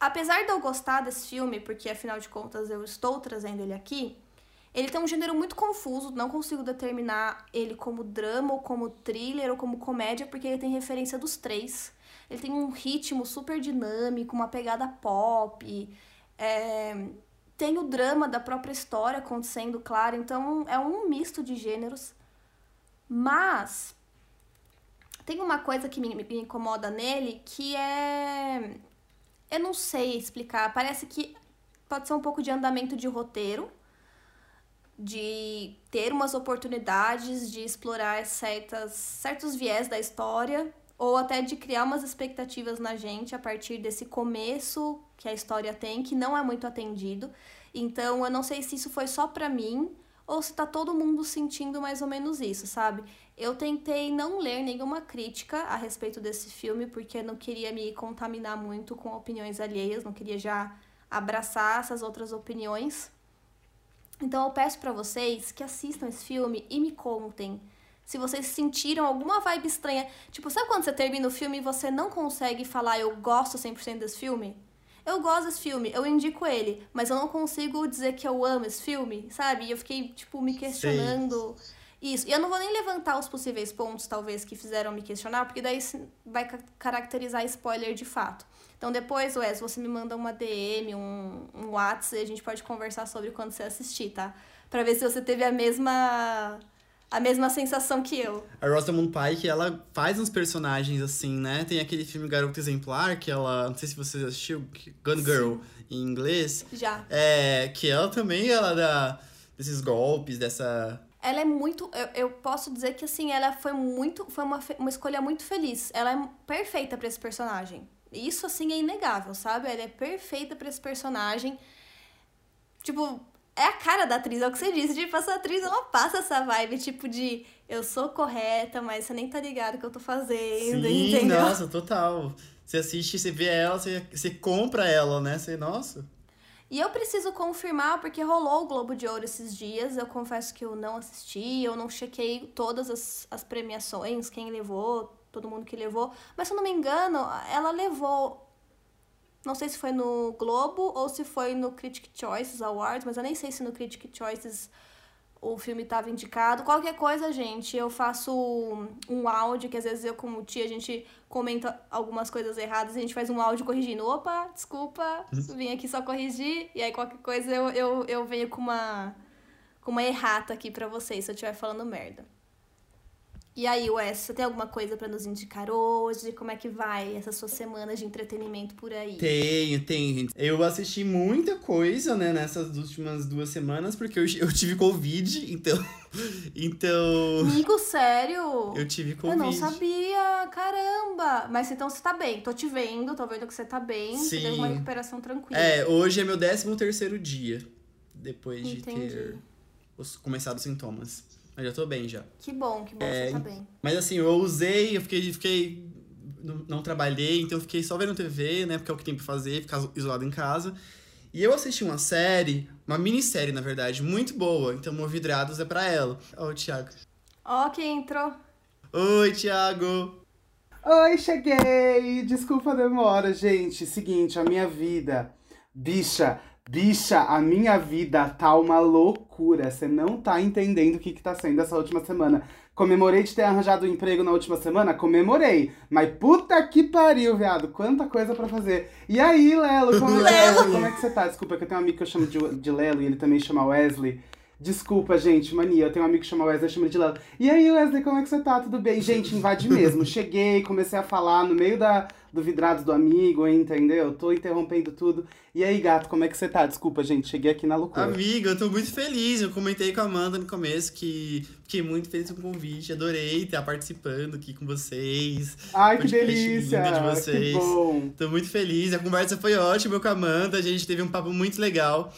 apesar de eu gostar desse filme, porque afinal de contas eu estou trazendo ele aqui, ele tem um gênero muito confuso, não consigo determinar ele como drama, ou como thriller, ou como comédia, porque ele tem referência dos três. Ele tem um ritmo super dinâmico, uma pegada pop, é, tem o drama da própria história acontecendo, claro, então é um misto de gêneros. Mas tem uma coisa que me, me incomoda nele que é. Eu não sei explicar. Parece que pode ser um pouco de andamento de roteiro de ter umas oportunidades de explorar certas, certos viés da história ou até de criar umas expectativas na gente a partir desse começo que a história tem, que não é muito atendido. Então, eu não sei se isso foi só pra mim ou se tá todo mundo sentindo mais ou menos isso, sabe? Eu tentei não ler nenhuma crítica a respeito desse filme porque não queria me contaminar muito com opiniões alheias, não queria já abraçar essas outras opiniões. Então eu peço para vocês que assistam esse filme e me contem se vocês sentiram alguma vibe estranha. Tipo, sabe quando você termina o filme e você não consegue falar eu gosto 100% desse filme? Eu gosto desse filme, eu indico ele, mas eu não consigo dizer que eu amo esse filme, sabe? E eu fiquei, tipo, me questionando. Sim. Isso. E eu não vou nem levantar os possíveis pontos, talvez, que fizeram me questionar, porque daí vai caracterizar spoiler de fato. Então depois, Wes, você me manda uma DM, um, um WhatsApp, e a gente pode conversar sobre quando você assistir, tá? Pra ver se você teve a mesma a mesma sensação que eu. A Rosamund Pike, ela faz uns personagens assim, né? Tem aquele filme Garota Exemplar, que ela, não sei se você assistiu, Gun Girl Sim. em inglês. Já. É, que ela também, ela dá desses golpes, dessa... Ela é muito, eu, eu posso dizer que assim, ela foi muito, foi uma, uma escolha muito feliz. Ela é perfeita para esse personagem. Isso assim é inegável, sabe? Ela é perfeita para esse personagem. Tipo, é a cara da atriz, é o que você disse. Tipo, essa atriz, ela passa essa vibe, tipo, de eu sou correta, mas você nem tá ligado o que eu tô fazendo, Sim, entendeu? nossa, total. Você assiste, você vê ela, você, você compra ela, né? Você, nossa. E eu preciso confirmar, porque rolou o Globo de Ouro esses dias. Eu confesso que eu não assisti, eu não chequei todas as, as premiações, quem levou, todo mundo que levou. Mas se eu não me engano, ela levou não sei se foi no Globo ou se foi no Critic Choices Awards, mas eu nem sei se no Critic Choices o filme estava indicado. Qualquer coisa, gente, eu faço um áudio, que às vezes eu com o tia a gente comenta algumas coisas erradas, a gente faz um áudio corrigindo. Opa, desculpa, vim aqui só corrigir. E aí qualquer coisa eu, eu, eu venho com uma, com uma errata aqui pra vocês, se eu estiver falando merda. E aí, Wes, você tem alguma coisa para nos indicar hoje? Como é que vai essas suas semanas de entretenimento por aí? Tenho, tenho. Eu assisti muita coisa, né, nessas últimas duas semanas, porque eu, eu tive Covid, então. então. Amigo, sério? Eu tive Covid. Eu não sabia, caramba! Mas então você tá bem, tô te vendo, tô vendo que você tá bem. Sim. Você teve uma recuperação tranquila. É, hoje é meu 13 terceiro dia, depois de Entendi. ter os, começado os sintomas. Mas já tô bem já. Que bom, que bom é, você tá bem. Mas assim, eu usei, eu fiquei, fiquei. Não, não trabalhei, então eu fiquei só vendo TV, né? Porque é o que tem pra fazer, ficar isolado em casa. E eu assisti uma série, uma minissérie, na verdade, muito boa. Então, Movidrados é pra ela. Ó, o Thiago. Ó, quem entrou. Oi, Thiago. Oi, cheguei! Desculpa a demora, gente. Seguinte, a minha vida. Bicha, Bicha, a minha vida tá uma loucura. Você não tá entendendo o que, que tá sendo essa última semana. Comemorei de ter arranjado um emprego na última semana? Comemorei. Mas puta que pariu, viado. Quanta coisa para fazer. E aí, Lelo, como, Lelo. como é que você tá? Desculpa, que eu tenho um amigo que eu chamo de, de Lelo e ele também chama Wesley. Desculpa, gente, mania. Eu tenho um amigo que chama Wesley, chama de Lelo. E aí, Wesley, como é que você tá? Tudo bem? Gente, invade mesmo. Cheguei, comecei a falar no meio da, do vidrado do amigo, entendeu? Tô interrompendo tudo. E aí, gato, como é que você tá? Desculpa, gente, cheguei aqui na loucura. Amiga, eu tô muito feliz. Eu comentei com a Amanda no começo que fiquei muito feliz com o convite. Adorei estar participando aqui com vocês. Ai, que delícia! De vocês. Que bom. Tô muito feliz. A conversa foi ótima com a Amanda. A gente teve um papo muito legal.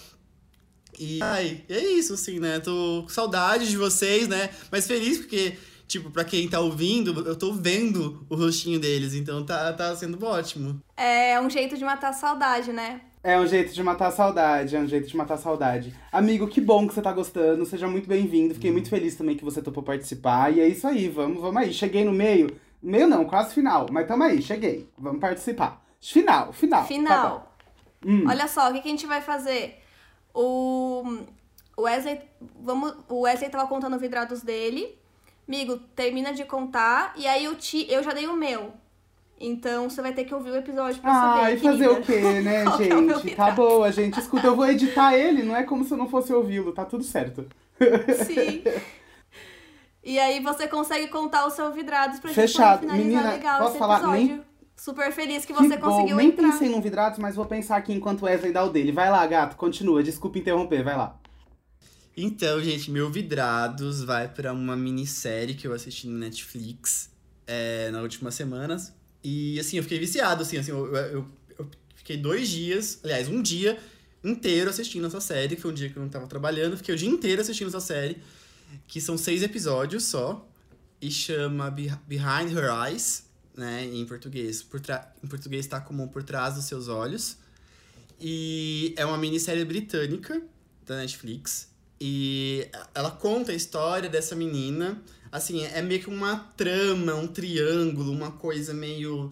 E ai, é isso, assim, né? Tô com saudade de vocês, né? Mas feliz porque tipo, pra quem tá ouvindo, eu tô vendo o rostinho deles, então tá, tá sendo ótimo. É um jeito de matar a saudade, né? É um jeito de matar a saudade, é um jeito de matar a saudade. Amigo, que bom que você tá gostando, seja muito bem-vindo. Fiquei muito feliz também que você topou participar. E é isso aí, vamos, vamos aí. Cheguei no meio, meio não, quase final, mas tamo aí, cheguei. Vamos participar. Final, final. Final. Tá hum. Olha só, o que, que a gente vai fazer? O Wesley, vamos, o Wesley tava contando vidrados dele amigo, termina de contar e aí eu, te, eu já dei o meu. Então você vai ter que ouvir o episódio pra saber. Ah, e fazer o quê, né, é gente? É tá boa, gente. Escuta, eu vou editar ele, não é como se eu não fosse ouvi-lo, tá tudo certo. Sim. E aí você consegue contar os seus vidrados pra Fechado. gente finalizar Menina, legal posso esse falar? episódio. Nem... Super feliz que você que conseguiu bom. entrar. Nem pensei num vidrados, mas vou pensar aqui enquanto Wesley dá o dele. Vai lá, gato, continua. Desculpa interromper, vai lá. Então, gente, meu Vidrados vai para uma minissérie que eu assisti no Netflix é, nas últimas semanas. E, assim, eu fiquei viciado, assim, assim eu, eu, eu, fiquei dois dias, aliás, um dia inteiro assistindo essa série, que foi um dia que eu não tava trabalhando, fiquei o dia inteiro assistindo essa série, que são seis episódios só, e chama Behind Her Eyes, né, em português. Por em português tá como Por Trás dos Seus Olhos. E é uma minissérie britânica da Netflix. E ela conta a história dessa menina. Assim, é meio que uma trama, um triângulo, uma coisa meio.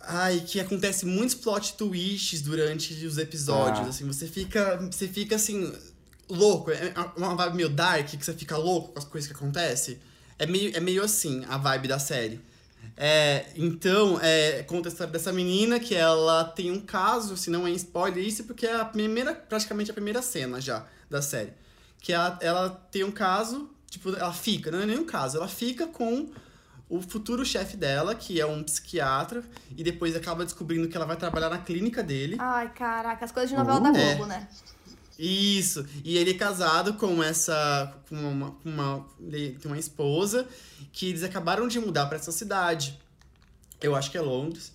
Ai, que acontece muitos plot twists durante os episódios. Ah. Assim, você fica. Você fica assim. louco. É uma vibe meio dark, que você fica louco com as coisas que acontecem. É meio, é meio assim a vibe da série. É, então, é, conta a história dessa menina que ela tem um caso, se não é spoiler isso, porque é a primeira, praticamente a primeira cena já da série. Que ela, ela tem um caso, tipo, ela fica, não é nenhum caso, ela fica com o futuro chefe dela, que é um psiquiatra, e depois acaba descobrindo que ela vai trabalhar na clínica dele. Ai, caraca, as coisas de novela da Uh. Globo, né? Isso. E ele é casado com essa. com uma. com uma ele tem uma esposa que eles acabaram de mudar pra essa cidade. Eu acho que é Londres.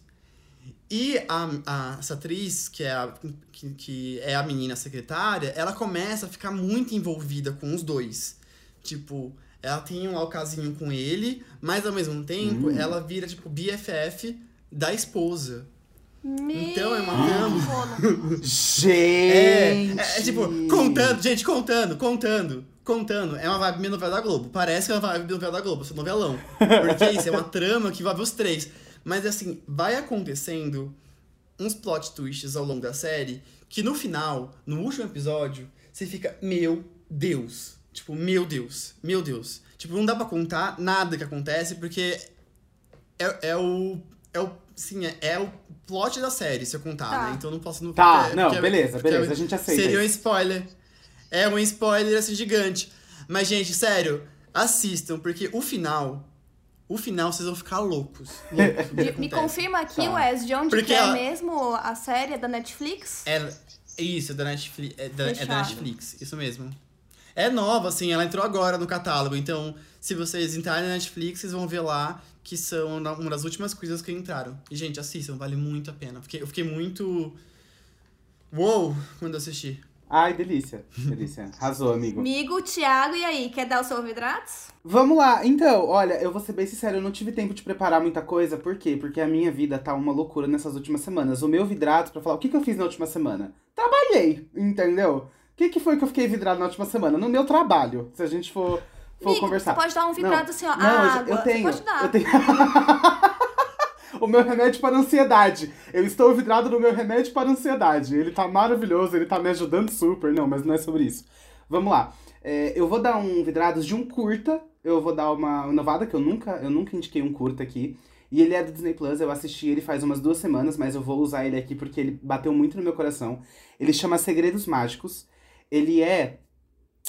E a, a- essa atriz, que é, a, que, que é a menina secretária, ela começa a ficar muito envolvida com os dois. Tipo, ela tem um alcazinho com ele, mas ao mesmo tempo Hum. ela vira, tipo, BFF da esposa. Meu Então é uma trama. fono. É, Gente! é, é tipo, contando, gente, contando, contando, contando. É uma vibe meio novela da Globo. Parece que é uma vibe meio novela da Globo, esse novelão. Porque isso é uma trama que envolve os três. Mas assim, vai acontecendo uns plot twists ao longo da série que no final, no último episódio, você fica, meu Deus. Tipo, meu Deus, meu Deus. Tipo, não dá pra contar nada que acontece, porque é, é o. É o. Sim, é, é o plot da série, se eu contar, Tá. né? Então eu não posso não Tá, porque- não, porque- beleza, porque beleza, a gente aceita Seria um spoiler. É um spoiler assim gigante. Mas, gente, sério, assistam, porque o final. O final vocês vão ficar loucos. loucos De- me confirma aqui, Tá. Wes, de onde Porque que é ela- mesmo a série é da Netflix? É, isso, é da Netflix. É da, é da. Netflix, isso mesmo. É nova, assim, ela entrou agora no catálogo. Então, se vocês entrarem na Netflix, vocês vão ver lá que são uma das últimas coisas que entraram. E, gente, assistam, vale muito a pena. Fiquei, eu fiquei muito. Uou! Quando eu assisti. Ai, delícia. Delícia. Arrasou, amigo. Amigo, Thiago, e aí? Quer dar o seu ouvidratos? Vamos lá, então, olha, eu vou ser bem sincero, eu não tive tempo de preparar muita coisa, por quê? Porque a minha vida tá uma loucura nessas últimas semanas. O meu vidrado, pra falar, o que, que eu fiz na última semana? Trabalhei, entendeu? O que, que foi que eu fiquei vidrado na última semana? No meu trabalho, se a gente for, for Amigo, conversar. você pode dar um vidrado assim, ó. Não, água. eu tenho. Você pode dar. Eu tenho... o meu remédio para ansiedade. Eu estou vidrado no meu remédio para ansiedade. Ele tá maravilhoso, ele tá me ajudando super. Não, mas não é sobre isso. Vamos lá. É, eu vou dar um vidrados de um curta. Eu vou dar uma inovada que eu nunca, eu nunca indiquei um curta aqui. E ele é do Disney Plus, eu assisti ele faz umas duas semanas, mas eu vou usar ele aqui porque ele bateu muito no meu coração. Ele chama Segredos Mágicos. Ele é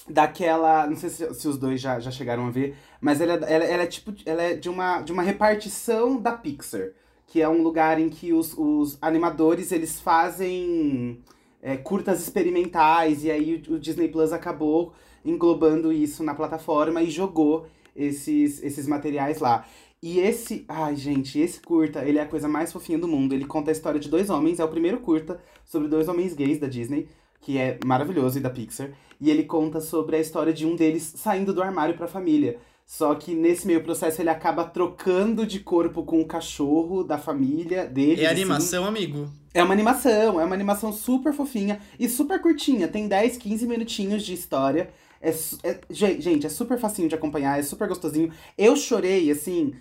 daquela. Não sei se, se os dois já, já chegaram a ver, mas ela, é- ela, ela é tipo. Ela é de uma, de uma repartição da Pixar. Que é um lugar em que os, os animadores eles fazem é, curtas experimentais. E aí o, o Disney Plus acabou englobando isso na plataforma e jogou esses, esses materiais lá. E esse. Ai, gente, esse curta, ele é a coisa mais fofinha do mundo. Ele conta a história de dois homens, é o primeiro curta sobre dois homens gays da Disney, que é maravilhoso e da Pixar. E ele conta sobre a história de um deles saindo do armário pra família. Só que nesse meio processo ele acaba trocando de corpo com o cachorro da família dele. É assim. animação, amigo. É uma animação, é uma animação super fofinha e super curtinha. Tem 10, 15 minutinhos de história. É, é- ge- gente, é super facinho de acompanhar, é super gostosinho. Eu chorei, assim.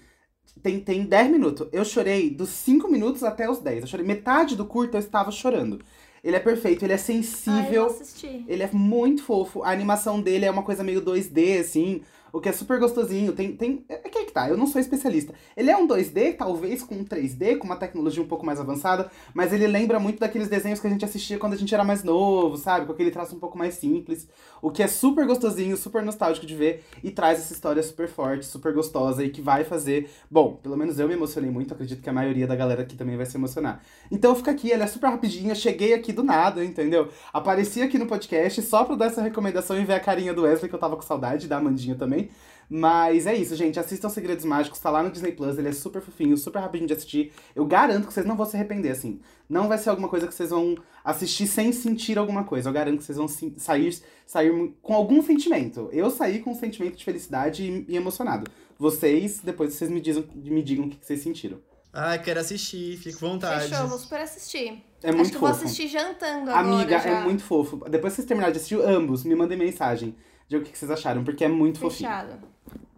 Tem, tem 10 minutos. Eu chorei dos 5 minutos até os 10. Eu chorei metade do curto, eu estava chorando. Ele é perfeito, ele é Ai, eu sensível. vou assistir. Ele é muito fofo. A animação dele é uma coisa meio 2D, assim. O que é super gostosinho. Tem. tem é que é que tá, eu não sou especialista. Ele é um 2D, talvez com um 3D, com uma tecnologia um pouco mais avançada. Mas ele lembra muito daqueles desenhos que a gente assistia quando a gente era mais novo, sabe? Com aquele traço um pouco mais simples. O que é super gostosinho, super nostálgico de ver. E traz essa história super forte, super gostosa. E que vai fazer. Bom, pelo menos eu me emocionei muito. Acredito que a maioria da galera aqui também vai se emocionar. Então fica aqui, ela é super rapidinha. Cheguei aqui do nada, entendeu? Apareci aqui no podcast só pra dar essa recomendação e ver a carinha do Wesley, que eu tava com saudade, da Amandinha também. Mas é isso, gente. Assistam Segredos Mágicos, tá lá no Disney Plus. Ele é super fofinho, super rapidinho de assistir. Eu garanto que vocês não vão se arrepender, assim. Não vai ser alguma coisa que vocês vão assistir sem sentir alguma coisa. Eu garanto que vocês vão sair, sair com algum sentimento. Eu saí com um sentimento de felicidade e, e emocionado. Vocês, depois vocês me, dizem, me digam o que vocês sentiram. Ai, quero assistir, fico à vontade. Fechou, vou super assistir. É muito Acho que eu fofo. vou assistir jantando agora Amiga, já. é muito fofo. Depois que vocês terminarem de assistir ambos, me mandem mensagem. De o que que vocês acharam, porque é muito fofinho. Fechado.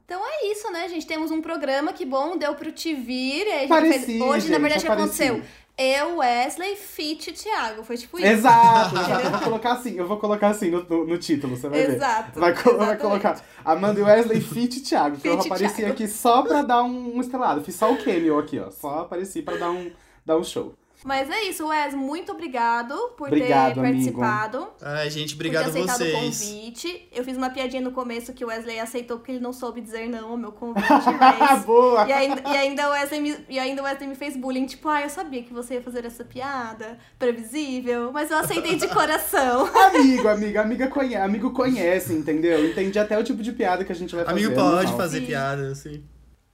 Então é isso, né, gente? Temos um programa, que bom, deu pro te vir. A gente Pareci, fez... Hoje, gente, na verdade, o que apareci. aconteceu? Eu, Wesley, Fit e Thiago. Foi tipo isso. Exato. Eu vou colocar assim, eu vou colocar assim no, no, no título, você vai ver. Exato, Vai, co- vai exatamente. colocar Amanda e Wesley, Fit Thiago. Que eu apareci Thiago. aqui só pra dar um, um estrelado. Fiz só o cameo aqui, ó. Só apareci pra dar um, dar um show. Mas é isso, Wes. Muito obrigado por Obrigado, ter amigo. participado. Ai, gente, por ter obrigado a aceitado o vocês. convite. Eu fiz uma piadinha no começo que o Wesley aceitou porque ele não soube dizer não ao meu convite, mas. Boa! E ainda, e, ainda o Wesley me, e ainda o Wesley me fez bullying, tipo, ah, eu sabia que você ia fazer essa piada, previsível, mas eu aceitei de coração. Amigo, amiga, amiga conhece, amigo conhece, entendeu? Entende até o tipo de piada que a gente vai fazer. Amigo é pode fazer piada, assim.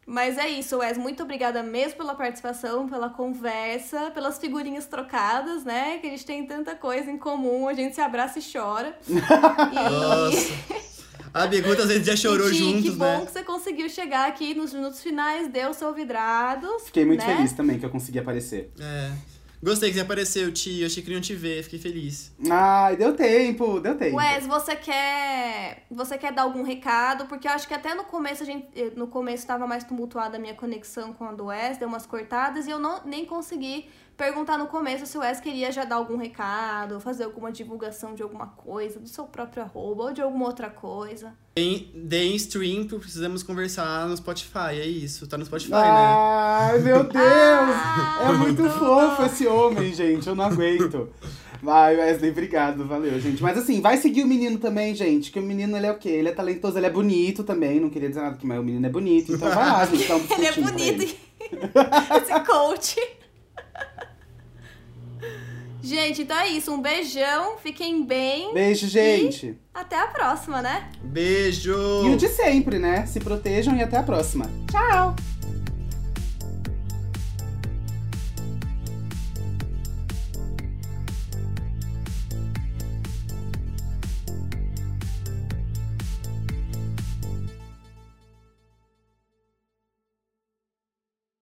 Mas é isso, Wes, muito obrigada mesmo pela participação, pela conversa, pelas figurinhas trocadas, né? Que a gente tem tanta coisa em comum, a gente se abraça e chora. E... Nossa. Amigo, quantas vezes já chorou E, juntos, que bom né? que você conseguiu chegar aqui nos minutos finais, deu seu vidrado. Fiquei muito né? feliz também que eu consegui aparecer. É. Gostei que você apareceu, tio. Achei que não te ver, fiquei feliz. Ai, deu tempo, deu tempo. Wes, você quer, você quer dar algum recado? Porque eu acho que até no começo a gente, eh, no começo estava mais tumultuada a minha conexão com a do Wes, deu umas cortadas e eu não nem consegui perguntar no começo se o Wes queria já dar algum recado, fazer alguma divulgação de alguma coisa, do seu próprio arroba ou de alguma outra coisa. Deem, stream, precisamos conversar no Spotify, é isso. Tá no Spotify, né? Ai, meu Deus! Ah, é muito fofo esse homem, gente. Eu não aguento. Vai, Wesley, obrigado, valeu, gente. Mas assim, vai seguir o menino também, gente. Que o menino, ele é o quê? Ele é talentoso, ele é bonito também. Não queria dizer nada mas o menino é bonito. Então vai lá, gente, dá um Ele é bonito, ele. esse coach. Gente, então é isso. Um beijão, fiquem bem. Beijo, gente. Até a próxima, né? Beijo! E o de sempre, né? Se protejam e até a próxima. Tchau!